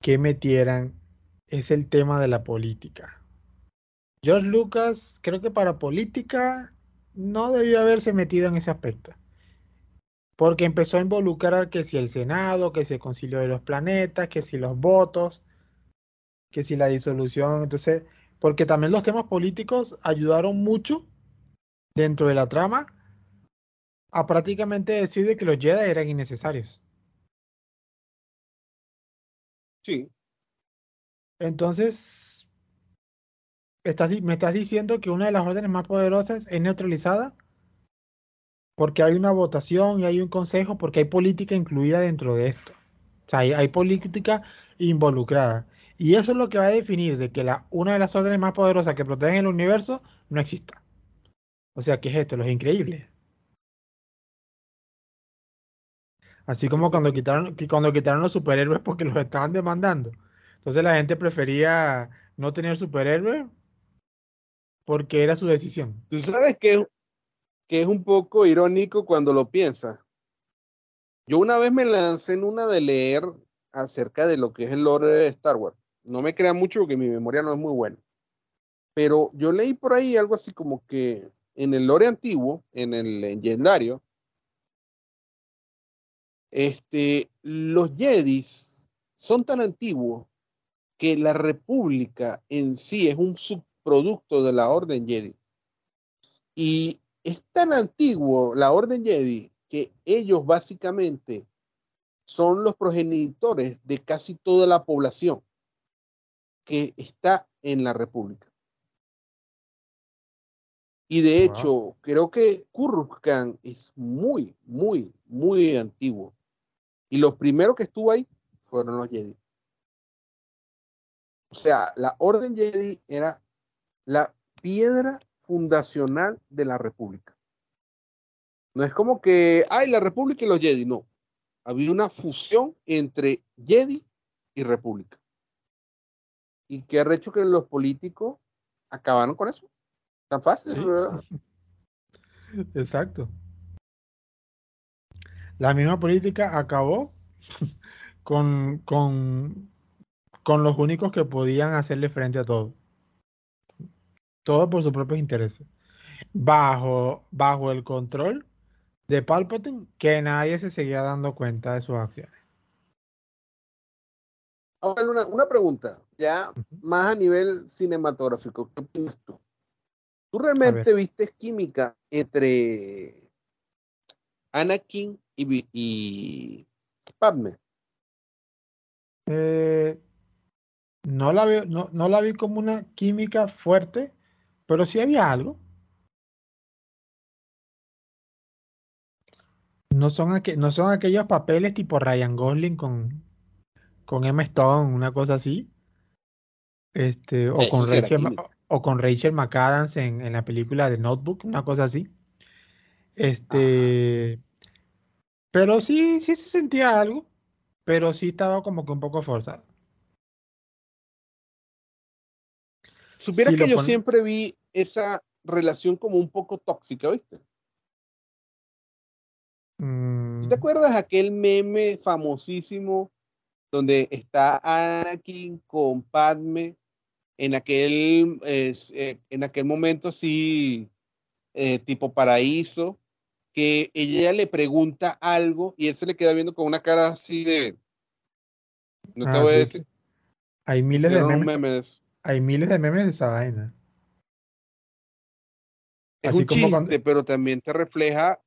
que metieran es el tema de la política. George Lucas, creo que para política no debió haberse metido en ese aspecto. Porque empezó a involucrar que si el Senado, que si el Concilio de los Planetas, que si los votos, que si la disolución. Entonces, porque también los temas políticos ayudaron mucho dentro de la trama a prácticamente decir que los Jedi eran innecesarios. Sí. Entonces, me estás diciendo que una de las órdenes más poderosas es neutralizada porque hay una votación y hay un consejo, porque hay política incluida dentro de esto. O sea, hay, política involucrada. Y eso es lo que va a definir de que la, una de las órdenes más poderosas que protegen el universo no exista. O sea, ¿qué es esto? Los increíbles. Así como cuando quitaron, cuando quitaron los superhéroes porque los estaban demandando. Entonces la gente prefería no tener superhéroes porque era su decisión. Tú sabes que, es un poco irónico cuando lo piensas. Yo una vez me lancé en una de leer acerca de lo que es el lore de Star Wars. No me crean mucho porque mi memoria no es muy buena. Pero yo leí por ahí algo así como que en el lore antiguo, en el legendario, este, los Jedis son tan antiguos que la República en sí es un subproducto de la Orden Jedi. Y es tan antiguo la Orden Jedi que ellos básicamente son los progenitores de casi toda la población que está en la República. Y de hecho, creo que Kurkan es muy, muy, muy antiguo. Y los primeros que estuvo ahí fueron los Jedi. O sea, la Orden Jedi era la piedra fundacional de la República. No es como que, hay la República y los Jedi, no. Había una fusión entre Jedi y República. Y qué ha hecho que los políticos acabaron con eso. Tan fácil, Exacto. La misma política acabó con, con, con los únicos que podían hacerle frente a todo. Todo por sus propios intereses. Bajo, bajo el control de Palpatine, que nadie se seguía dando cuenta de sus acciones. Ahora, una, una pregunta, ya más a nivel cinematográfico. ¿Qué opinas tú? ¿Tú realmente viste química entre Anakin y, y Padme? Eh, no, la veo, no, no la vi como una química fuerte, pero sí había algo. No son, no son aquellos papeles tipo Ryan Gosling con, con Emma Stone, una cosa así. Este, o, con Rachel, o con Rachel McAdams en, en, la película de Notebook, una cosa así. Este, pero sí, sí se sentía algo, pero sí estaba como que un poco forzado. Supiera que yo siempre vi esa relación como un poco tóxica, ¿viste? ¿Te mm. acuerdas aquel meme famosísimo donde está Anakin con Padme en aquel, eh, en aquel momento así, eh, tipo paraíso, que ella le pregunta algo y él se le queda viendo con una cara así de... No te ah, voy a decir. Hay miles de memes hay miles de memes de esa vaina. Es un chiste, pero también te refleja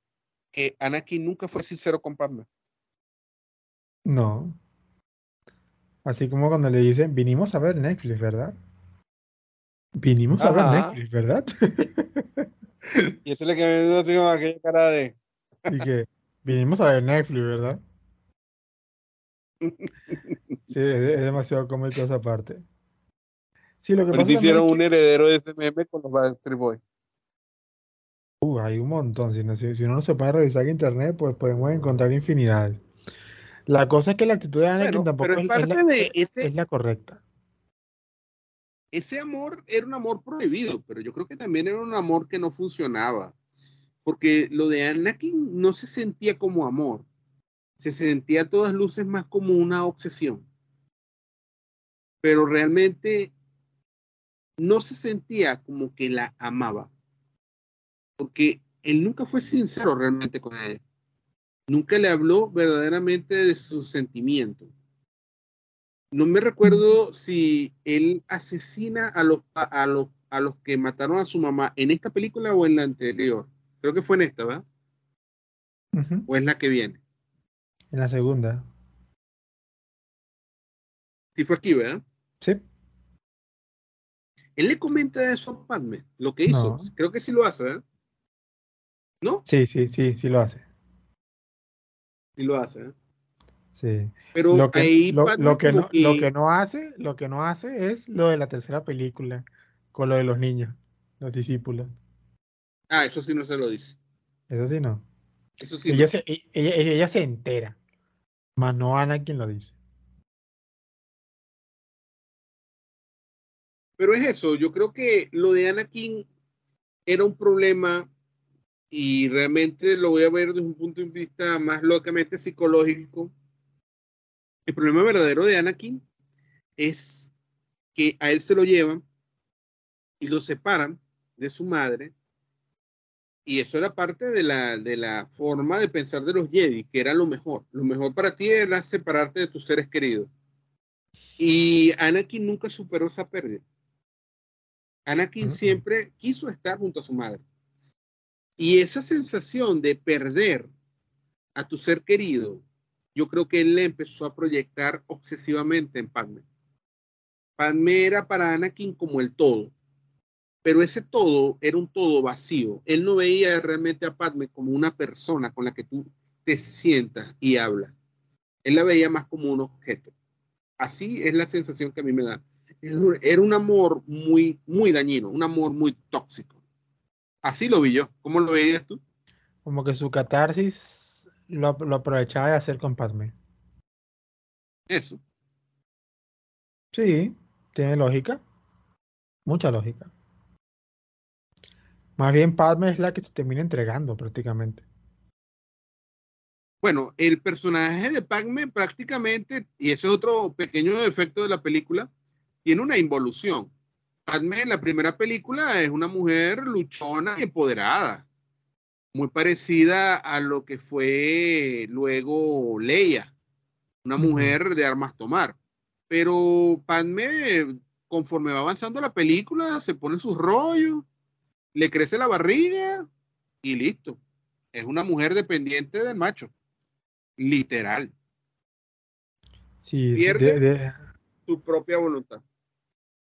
que Anakin nunca fue sincero con Padme. No. Así como cuando le dicen, vinimos a ver Netflix, ¿verdad? Vinimos a ver Netflix, ¿verdad? y ese le quedó viendo aquella cara de. y que vinimos a ver Netflix, ¿verdad? Sí, es, demasiado cómico esa parte. Sí, lo que hicieron un heredero de ese meme con los Backstreet Boys. Uh, hay un montón. Si, uno no se puede revisar en internet, pues podemos encontrar infinidades. La cosa es que la actitud de Anakin tampoco es, la, correcta. Ese amor era un amor prohibido, pero yo creo que también era un amor que no funcionaba, porque lo de Anakin no se sentía como amor, se sentía a todas luces más como una obsesión, pero realmente no se sentía como que la amaba, porque él nunca fue sincero realmente con ella, nunca le habló verdaderamente de sus sentimientos no me recuerdo si él asesina a los, a, los, a los que mataron a su mamá en esta película o en la anterior. Creo que fue en esta, ¿verdad? ¿O es la que viene? En la segunda. Sí fue aquí, ¿verdad? Sí. Él le comenta eso a Padme, lo que hizo. Creo que sí lo hace, ¿verdad? ¿No? Sí, sí, sí, sí lo hace. Sí lo hace, ¿eh? Sí. Pero lo que, ahí lo, que no, lo que no hace, lo que no hace es lo de la tercera película, con lo de los niños, los discípulos. Ah, eso sí no se lo dice. Eso sí no. Eso sí ella, Se, e, ella, ella, se entera, más no Ana quien lo dice. Pero es eso, yo creo que lo de Anakin era un problema y realmente lo voy a ver desde un punto de vista más locamente psicológico el problema verdadero de Anakin es que a él se lo llevan y lo separan de su madre. Y eso era parte de la, de la forma de pensar de los Jedi, que era lo mejor. Lo mejor para ti era separarte de tus seres queridos. Y Anakin nunca superó esa pérdida. Anakin siempre quiso estar junto a su madre. Y esa sensación de perder a tu ser querido yo creo que él empezó a proyectar obsesivamente en Padme. Padme era para Anakin como el todo, pero ese todo era un todo vacío. Él no veía realmente a Padme como una persona con la que tú te sientas y hablas. Él la veía más como un objeto. Así es la sensación que a mí me da. Era un amor muy, muy dañino, un amor muy tóxico. Así lo vi yo. ¿Cómo lo veías tú? Como que su catarsis lo, aprovechaba de hacer con Padme. Eso. Sí, tiene lógica. Mucha lógica. Más bien Padme es la que se termina entregando prácticamente. Bueno, el personaje de Padme prácticamente, y ese es otro pequeño efecto de la película, tiene una involución. Padme en la primera película es una mujer luchona y empoderada muy parecida a lo que fue luego Leia, una mujer de armas tomar. Pero Padme, conforme va avanzando la película, se pone sus rollos, le crece la barriga y listo. Es una mujer dependiente del macho, literal. Sí, Pierde su propia voluntad.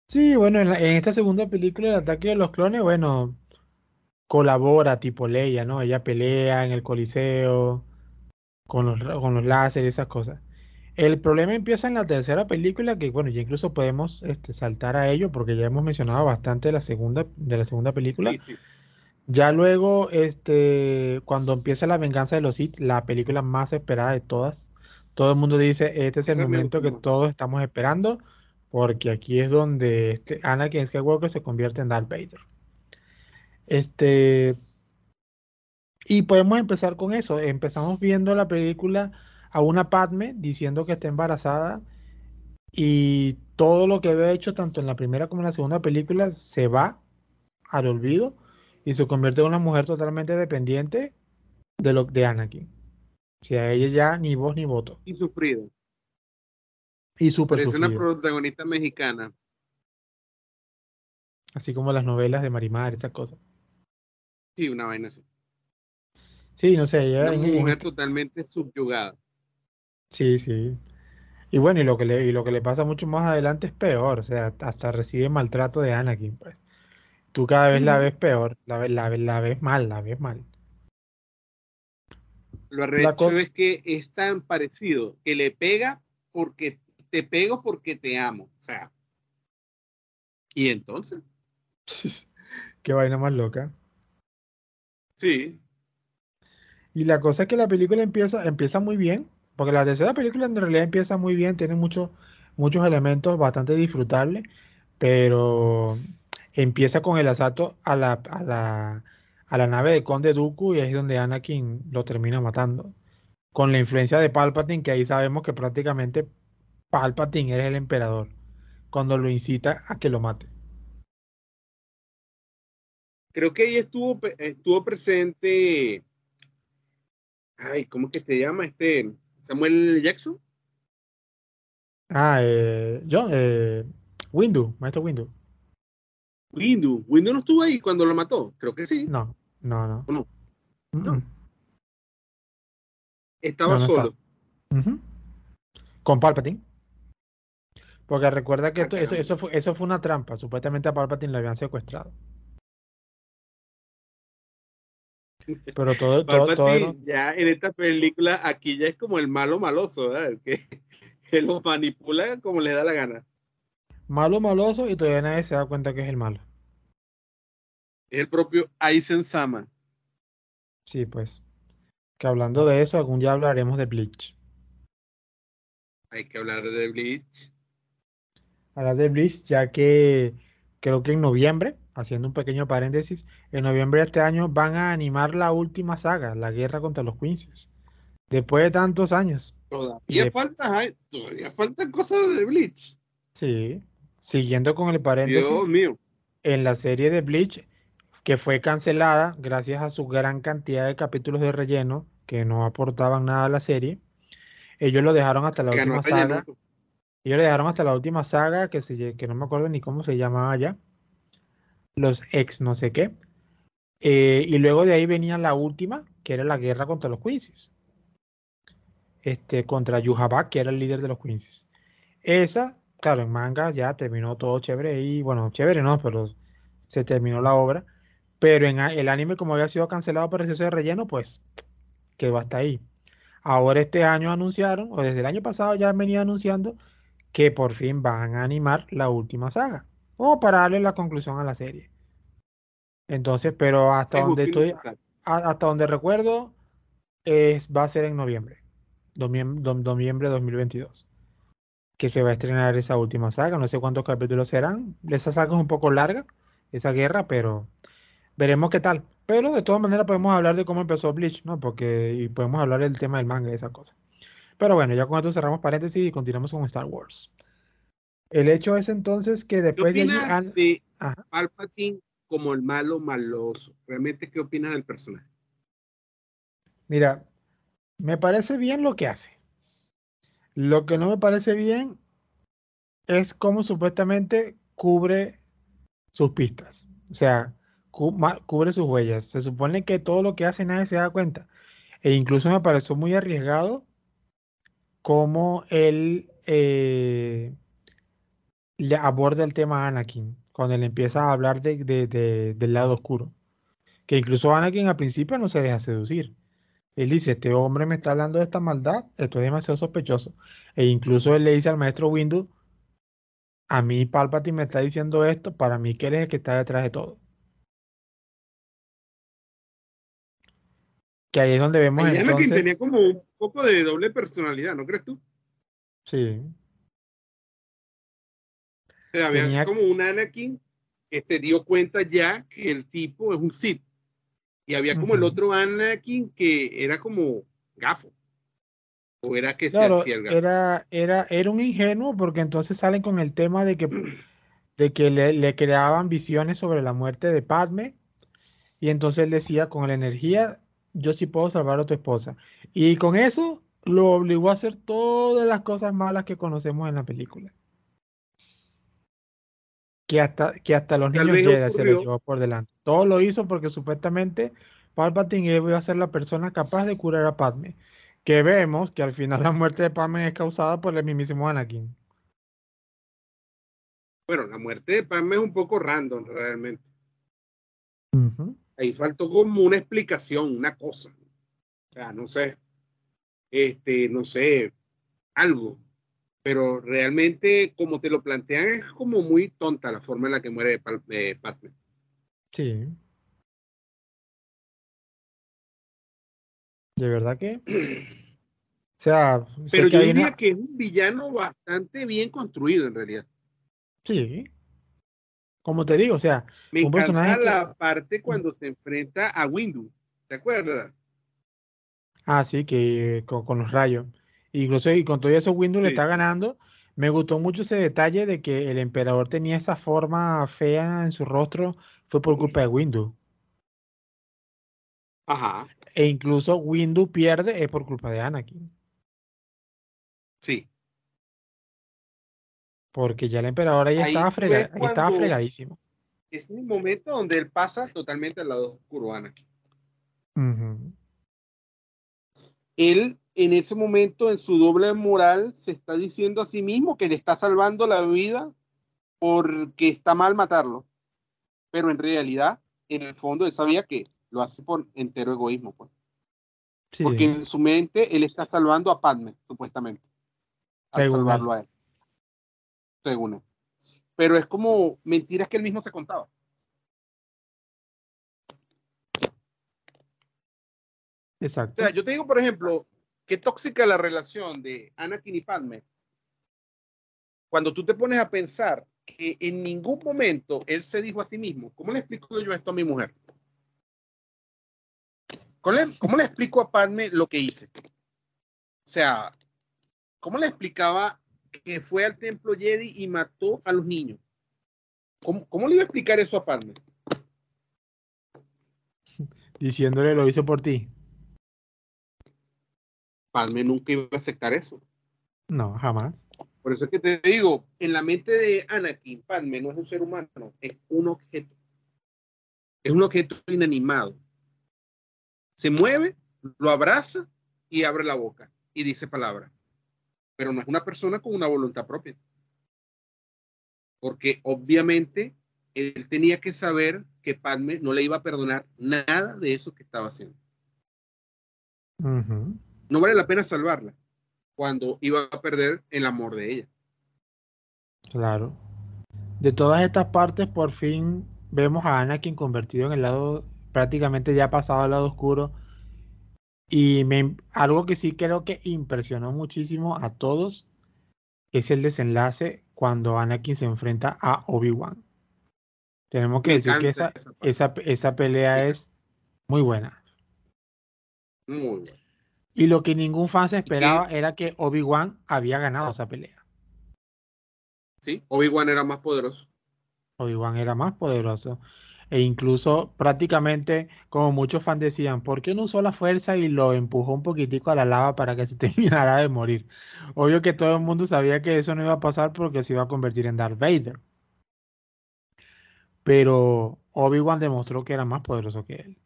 Sí, bueno, en, en, esta segunda película, El ataque de los clones, bueno, colabora tipo Leia, ¿no? Ella pelea en el coliseo con los, con los láseres, esas cosas. El problema empieza en la tercera película, que bueno, ya incluso podemos este, saltar a ello, porque ya hemos mencionado bastante de la segunda, de la segunda película. Ya luego, este, cuando empieza la venganza de los Sith, la película más esperada de todas, todo el mundo dice, este es el momento que todos estamos esperando, porque aquí es donde este Anakin Skywalker se convierte en Darth Vader. Este, y podemos empezar con eso. Empezamos viendo la película a una Padme diciendo que está embarazada y todo lo que había hecho tanto en la primera como en la segunda película se va al olvido y se convierte en una mujer totalmente dependiente de lo de Anakin. O sea, ella ya ni voz ni voto. Y sufrido. Y súper Es una protagonista mexicana. Así como las novelas de Marimar, esas cosas. Sí, una vaina así. Sí, no sé. Ella, una mujer totalmente subyugada. Sí, sí. Y bueno, y lo que le, y lo que le pasa mucho más adelante es peor, o sea, hasta recibe maltrato de Anakin, pues. Tú cada vez la ves peor, la, la, la ves mal, la ves mal. Lo arrecho es que es tan parecido que le pega porque te pego porque te amo. O sea. ¿Y entonces? Qué vaina más loca. Sí. Y la cosa es que la película empieza, empieza muy bien, porque la tercera película en realidad empieza muy bien, tiene muchos muchos elementos bastante disfrutables, Pero empieza con el asalto a la, a la, a la nave de Conde Dooku y es donde Anakin lo termina matando. Con la influencia de Palpatine, que ahí sabemos que prácticamente Palpatine era el emperador, cuando lo incita a que lo mate. Creo que ahí estuvo, estuvo presente. Ay, ¿cómo que se llama este? Samuel Jackson. Ah, eh, yo, eh, Windu, maestro Windu. Windu, Windu no estuvo ahí cuando lo mató, creo que sí. No, no, no. no? no. Estaba solo. Con Palpatine. Porque recuerda que ah, eso, eso, fue, eso fue una trampa. Supuestamente a Palpatine lo habían secuestrado. Pero todo, todo, todo, ya en esta película aquí ya es como el malo maloso, ¿verdad? El que, que lo manipula como le da la gana. Malo maloso y todavía nadie se da cuenta que es el malo. Es el propio Aizen Sama. Sí, pues. Que hablando de eso, algún día hablaremos de Bleach. Hay que hablar de Bleach. Hablar de Bleach, ya que creo que en noviembre, haciendo un pequeño paréntesis, en noviembre de este año van a animar la última saga, la guerra contra los Quincy's. Después de tantos años. Todavía, falta, todavía faltan cosas de Bleach. Sí, siguiendo con el paréntesis. Dios mío. En la serie de Bleach, que fue cancelada gracias a su gran cantidad de capítulos de relleno que no aportaban nada a la serie, ellos lo dejaron hasta la última saga. Ellos le dejaron hasta la última saga que, se, que no me acuerdo ni cómo se llamaba ya. Los ex no sé qué. Eh, y luego de ahí venía la última, que era la guerra contra los Quincy's. Este, contra Yuhabak, que era el líder de los Quincy's. Esa, claro, en manga ya terminó todo chévere y bueno, chévere no, pero se terminó la obra. Pero en el anime, como había sido cancelado por exceso de relleno, pues quedó hasta ahí. Ahora este año anunciaron, o desde el año pasado ya venido anunciando que por fin van a animar la última saga. O para darle la conclusión a la serie. Entonces, pero hasta donde estoy, hasta donde recuerdo, es, va a ser en noviembre. Noviembre, de 2022. Que se va a estrenar esa última saga. No sé cuántos capítulos serán. Esa saga es un poco larga, esa guerra, pero veremos qué tal. Pero de todas maneras podemos hablar de cómo empezó Bleach, ¿no? Porque y podemos hablar del tema del manga y esa cosa. Pero bueno, ya con esto cerramos paréntesis y continuamos con Star Wars. El hecho es entonces que después de, de Palpatine como el malo maloso? ¿Realmente qué opinas del personaje? Mira, me parece bien lo que hace. Lo que no me parece bien es cómo supuestamente cubre sus pistas. O sea, cubre sus huellas. Se supone que todo lo que hace nadie se da cuenta. E incluso me pareció muy arriesgado cómo él eh, le aborda el tema a Anakin, cuando él empieza a hablar de, del lado oscuro. Que incluso Anakin al principio no se deja seducir. Él dice, este hombre me está hablando de esta maldad, esto es demasiado sospechoso. E incluso él le dice al maestro Windu, a mí Palpatine me está diciendo esto, para mí que él es el que está detrás de todo. Que ahí es donde vemos entonces... Anakin tenía como un poco de doble personalidad, ¿no crees tú? Sí. Había como un Anakin que se dio cuenta ya que el tipo es un Sith. Y había como el otro Anakin que era como gafo. O era que se hacía el gafo. Era, era, era un ingenuo porque entonces salen con el tema de que, de que le, le creaban visiones sobre la muerte de Padme. Y entonces él decía, con la energía yo sí puedo salvar a tu esposa. Y con eso lo obligó a hacer todas las cosas malas que conocemos en la película. Que hasta, que hasta los niños Jedi se lo llevó por delante. Todo lo hizo porque supuestamente Palpatine iba a ser la persona capaz de curar a Padme. Que vemos que al final la muerte de Padme es causada por el mismísimo Anakin. Bueno, la muerte de Padme es un poco random realmente. Ahí faltó como una explicación, una cosa. O sea, no sé, este, no sé, algo. Pero realmente, como te lo plantean, es como muy tonta la forma en la que muere de Padme. Sí. ¿De verdad que? O sea, pero yo diría que es un villano bastante bien construido en realidad. Sí, como te digo, o sea, Me un personaje encanta que- la parte cuando se enfrenta a Windu. ¿Te acuerdas? Ah, sí, que con, con los rayos. Incluso y con todo eso Windows le está ganando. Me gustó mucho ese detalle de que el emperador tenía esa forma fea en su rostro. Fue por culpa de Windows. Ajá, E incluso Windows pierde es por culpa de Anakin. sí. Porque ya el emperador ahí Ahí estaba, frega- estaba fregadísimo. Es un momento donde él pasa totalmente al lado oscuro, Anakin. Ujú. Él, en ese momento, en su doble moral, se está diciendo a sí mismo que le está salvando la vida porque está mal matarlo. Pero en realidad, en el fondo, él sabía que lo hace por entero egoísmo. Pues. Sí, Porque en su mente, él está salvando a Padme, supuestamente. Al Según él. salvarlo a él. Según él. Pero es como mentiras que él mismo se contaba. O exacto. sea, yo te digo, por ejemplo, qué tóxica la relación de Anakin y Padme. Cuando tú te pones a pensar que en ningún momento él se dijo a sí mismo, ¿cómo le explico yo esto a mi mujer? ¿Cómo le, cómo le explico a Padme lo que hice? O sea, ¿cómo le explicaba que fue al templo Jedi y mató a los niños? ¿Cómo, cómo le iba a explicar eso a Padme? Diciéndole lo hizo por ti. Padme nunca iba a aceptar eso. No, jamás. Por eso es que te digo, en la mente de Anakin, Padme no es un ser humano, es un objeto. Es un objeto inanimado. Se mueve, lo abraza y abre la boca y dice palabras. Pero no es una persona con una voluntad propia. Porque obviamente él tenía que saber que Padme no le iba a perdonar nada de eso que estaba haciendo. No vale la pena salvarla cuando iba a perder el amor de ella. Claro. De todas estas partes, por fin vemos a Anakin convertido en el lado, prácticamente ya pasado al lado oscuro. Y me, algo que sí creo que impresionó muchísimo a todos es el desenlace cuando Anakin se enfrenta a Obi-Wan. Tenemos que Me decir que esa, esa esa, esa pelea es muy buena. Muy bueno. Y lo que ningún fan se esperaba era que Obi-Wan había ganado esa pelea. Sí, Obi-Wan era más poderoso. Obi-Wan era más poderoso. E incluso prácticamente, como muchos fans decían, ¿por qué no usó la fuerza y lo empujó un poquitico a la lava para que se terminara de morir? Obvio que todo el mundo sabía que eso no iba a pasar porque se iba a convertir en Darth Vader. Pero Obi-Wan demostró que era más poderoso que él.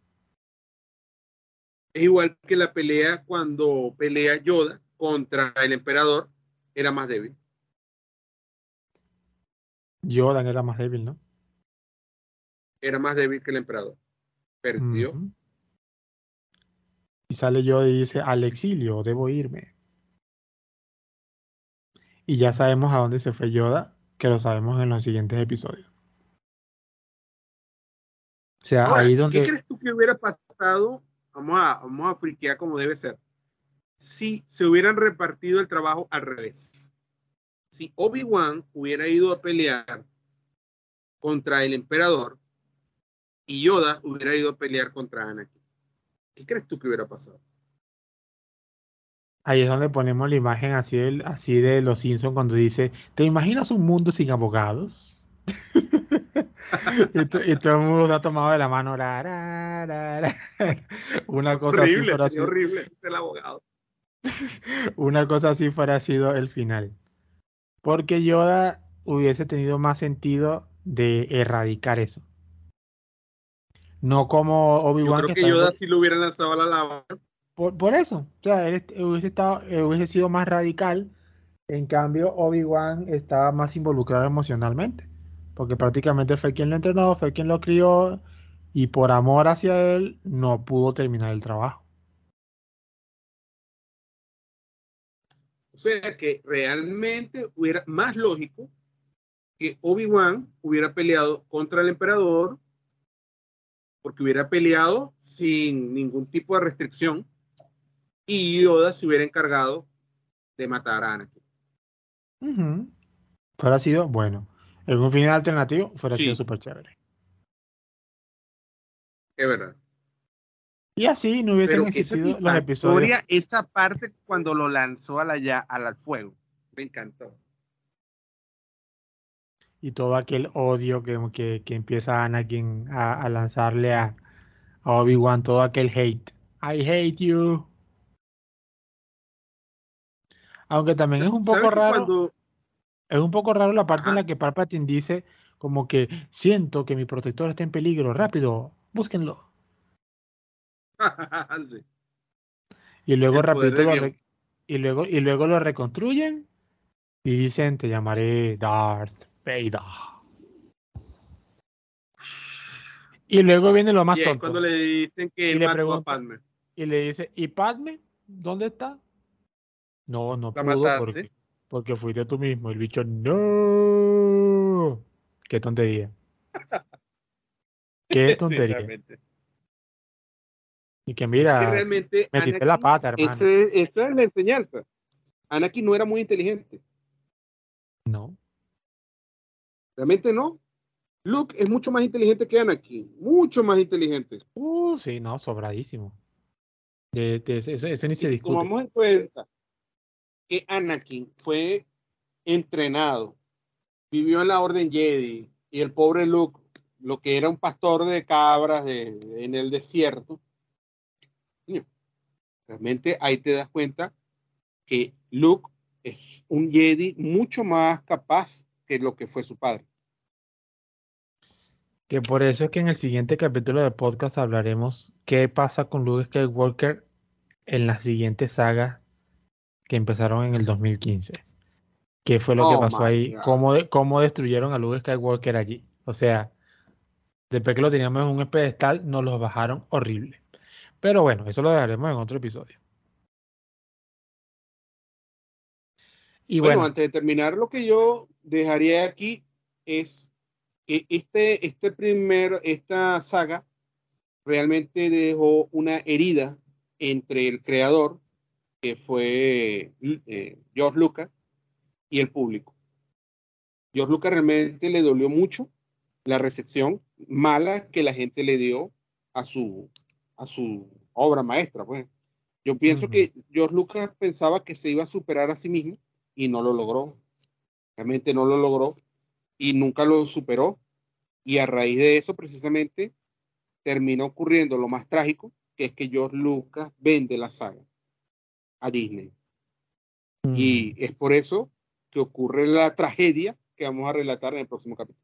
Es igual que la pelea cuando pelea Yoda contra el emperador, era más débil. Yoda era más débil, ¿no? Era más débil que el emperador. Perdió. Y sale Yoda y dice, al exilio, debo irme. Y ya sabemos a dónde se fue Yoda, que lo sabemos en los siguientes episodios. O sea, Ahora, ahí ¿qué donde... crees tú que hubiera pasado? Vamos a, vamos a friquear como debe ser. Si se hubieran repartido el trabajo al revés. Si Obi-Wan hubiera ido a pelear contra el emperador y Yoda hubiera ido a pelear contra Anakin. ¿Qué crees tú que hubiera pasado? Ahí es donde ponemos la imagen así, del- así de los Simpsons cuando dice, ¿te imaginas un mundo sin abogados? y, to- y todo el mundo está tomado de la mano. Una cosa horrible, así- horrible el abogado. una cosa así fuera sido el final. Porque Yoda hubiese tenido más sentido de erradicar eso. No como Yo Obi-Wan creo que Yoda sí lo hubiera lanzado a la lava. por, por eso. O sea, él hubiese estado, eh, hubiese sido más radical. En cambio, Obi-Wan estaba más involucrado emocionalmente. Porque prácticamente fue quien lo entrenó, fue quien lo crió. Y por amor hacia él, no pudo terminar el trabajo. O sea que realmente hubiera más lógico que Obi-Wan hubiera peleado contra el emperador porque hubiera peleado sin ningún tipo de restricción y Yoda se hubiera encargado de matar a Anakin. Fuera sido bueno. En un final alternativo fuera Sí. sido súper chévere. Es verdad. Y así no hubiesen Pero existido los episodios. esa parte cuando lo lanzó a la, ya, al fuego, me encantó. y todo aquel odio que, que, que empieza Anakin a, a lanzarle a, a Obi-Wan, todo aquel hate. I hate you. Aunque también es un ¿Sabes poco raro, cuando- es un poco raro la parte en la que Palpatine dice como que siento que mi protector está en peligro, rápido, búsquenlo. Sí. Y luego rapidito lo y luego y luego lo reconstruyen y dicen te llamaré Darth Vader. Y luego viene lo más Y tonto. cuando le dicen que Y le pregunta- Padme. Y le dice, ¿y Padme? ¿Dónde está? No, no La pudo mataste. porque, porque fuiste tú mismo. El bicho, no. Qué tontería. Qué tontería. Y que Es mira, que realmente metiste la pata, hermano. ese- esa es la enseñanza. Anakin no era muy inteligente. No. Realmente no. Luke es mucho más inteligente que Anakin. Mucho más inteligente. Uh, sí, no, sobradísimo. De, de- eso, eso ni se discute. tomamos en cuenta que Anakin fue entrenado, vivió en la Orden Jedi y el pobre Luke, lo que era un pastor de cabras en el desierto, realmente ahí te das cuenta que Luke es un Jedi mucho más capaz que lo que fue su padre. Que por eso es que en el siguiente capítulo del podcast hablaremos qué pasa con Luke Skywalker en las siguientes sagas que empezaron en el 2015. ¿Qué fue lo que Oh pasó ahí? ¿Cómo, de- cómo destruyeron a Luke Skywalker allí? O sea, después que lo teníamos en un pedestal, nos los bajaron horrible. Pero bueno, eso lo dejaremos en otro episodio. Y bueno, bueno, antes de terminar, lo que yo dejaría aquí es que este, este primer, esta saga realmente dejó una herida entre el creador, que fue eh, George Lucas, y el público. George Lucas realmente le dolió mucho la recepción mala que la gente le dio a su, a su obra maestra. Pues. Yo pienso que George Lucas pensaba que se iba a superar a sí mismo y no lo logró. Realmente no lo logró y nunca lo superó. Y a raíz de eso, precisamente, terminó ocurriendo lo más trágico, que es que George Lucas vende la saga a Disney. mm, Y es por eso que ocurre la tragedia que vamos a relatar en el próximo capítulo.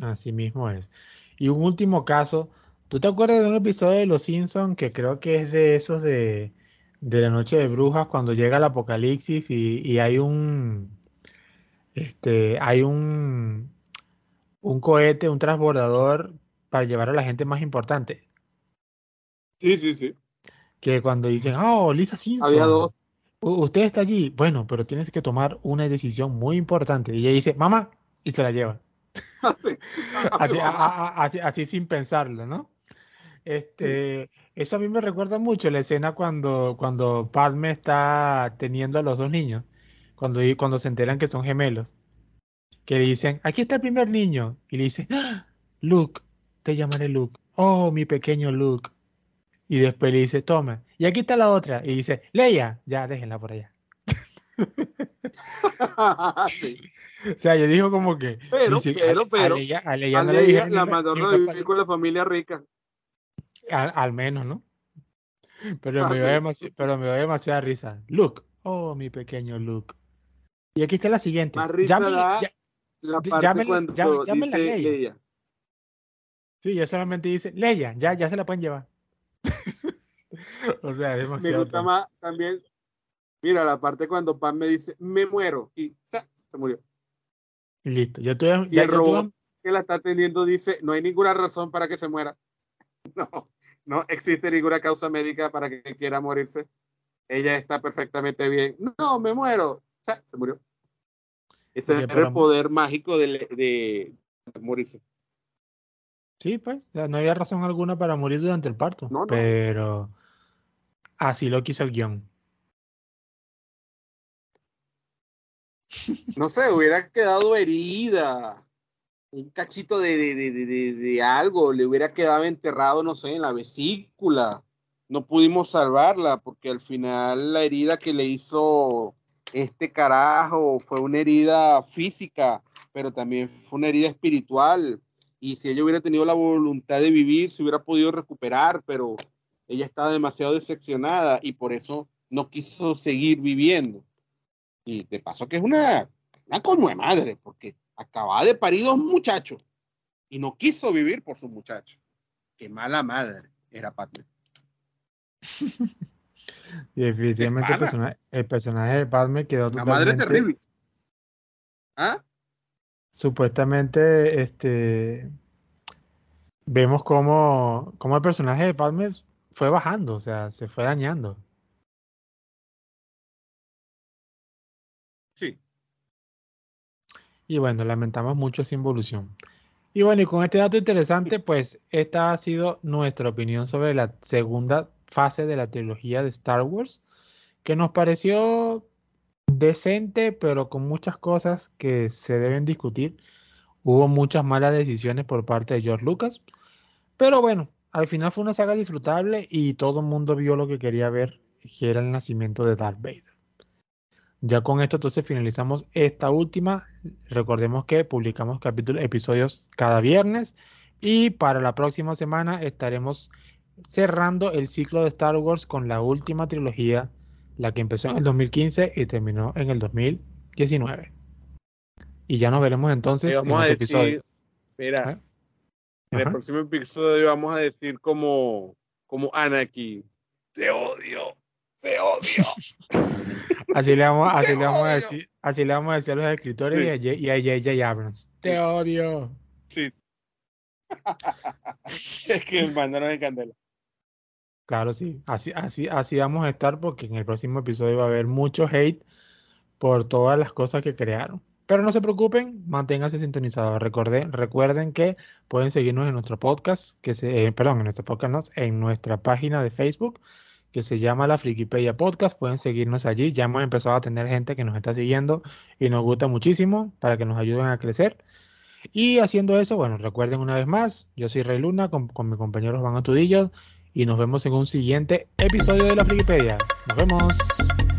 así mismo es. Y un último caso, ¿tú te acuerdas de un episodio de Los Simpsons que creo que es de esos de, de la noche de brujas cuando llega el apocalipsis y, y hay un este hay un un cohete, un transbordador para llevar a la gente más importante? Sí, sí, sí. Que cuando dicen, oh, Lisa Había Simpson, dos. usted está allí. Bueno, pero tienes que tomar una decisión muy importante. Y ella dice, mamá, y se la lleva. Así, a- a- a- así- así sin pensarlo, ¿no? Este, eso a mí me recuerda mucho la escena cuando, cuando Padme está teniendo a los dos niños, cuando, cuando se enteran que son gemelos, que le dicen, aquí está el primer niño, y le dice, "Ah, Luke, te llamaré Luke, oh, mi pequeño Luke, y después le dice, toma, y aquí está la otra, y dice, Leia, ya, déjenla por allá. Sí. O sea, yo digo como que, Pero, dice, pero, a pero, Leia, a Leia A no le Leia dijeron la ni a vivir con la familia rica. Al, al menos, ¿no? Pero me dio pero me dio demasiada risa. Luke, oh, mi pequeño Luke. Y aquí está la siguiente. Más risa ya- La de- parte llámela- cuando ya- llámela dice Leia. Leia. sí, ya solamente dice, Leia, ya, ya se la pueden llevar. o sea, es Me gusta más también. Mira, la parte cuando Pan me dice, me muero. Y ¡cha! se murió. Listo. Ya tú, ya, Y ya el tú- robot que la está teniendo dice, no hay ninguna razón para que se muera. No, no existe ninguna causa médica para que quiera morirse. Ella está perfectamente bien. No, me muero. ¡Cha! se murió. Ese Oye, era el poder mágico de, de morirse. Sí, pues, no había razón alguna para morir durante el parto. No, no. Pero así lo quiso el guion. No sé, hubiera quedado herida. Un cachito de, de, de, de, algo, le hubiera quedado enterrado, no sé, en la vesícula. No pudimos salvarla porque al final la herida que le hizo este carajo fue una herida física, pero también fue una herida espiritual. Y si ella hubiera tenido la voluntad de vivir, se hubiera podido recuperar, pero ella estaba demasiado decepcionada y por eso no quiso seguir viviendo. Y de paso que es una, una coño de madre, porque acababa de parir dos muchachos y no quiso vivir por sus muchachos. Qué mala madre era Padme. y definitivamente el personaje, el personaje, de Padme quedó La madre terrible. ¿Ah? Supuestamente, este vemos cómo, cómo el personaje de Padme fue bajando, o sea, se fue dañando. Sí. Y bueno, lamentamos mucho esa involución. Y bueno, y con este dato interesante, pues esta ha sido nuestra opinión sobre la segunda fase de la trilogía de Star Wars, que nos pareció decente, pero con muchas cosas que se deben discutir. Hubo muchas malas decisiones por parte de George Lucas, pero bueno, al final fue una saga disfrutable y todo el mundo vio lo que quería ver, que era el nacimiento de Darth Vader. Ya con esto entonces finalizamos esta última. Recordemos que publicamos capítulos, episodios cada viernes y para la próxima semana estaremos cerrando el ciclo de Star Wars con la última trilogía, la que empezó en el 2015 y terminó en el 2019. Y ya nos veremos entonces en otro episodio. Mira, ¿Eh? En el próximo episodio vamos a decir como, como Anakin, te odio, te odio. así le vamos, así le vamos a decir, así le vamos a decir a los escritores y a J.J. Abrams. Te odio. Sí. es que mandaron en candela. Claro, sí. Así, así, así vamos a estar porque en el próximo episodio va a haber mucho hate por todas las cosas que crearon. Pero no se preocupen, manténganse sintonizados. Recuerden, recuerden que pueden seguirnos en nuestro podcast, que se, eh, perdón, en nuestro podcast, en nuestra página de Facebook, que se llama la Frikipedia Podcast. Pueden seguirnos allí. Ya hemos empezado a tener gente que nos está siguiendo y nos gusta muchísimo para que nos ayuden a crecer. Y haciendo eso, bueno, recuerden una vez más, yo soy Rey Luna con, con mi compañero Juan Atudillo y nos vemos en un siguiente episodio de la Frikipedia. Nos vemos.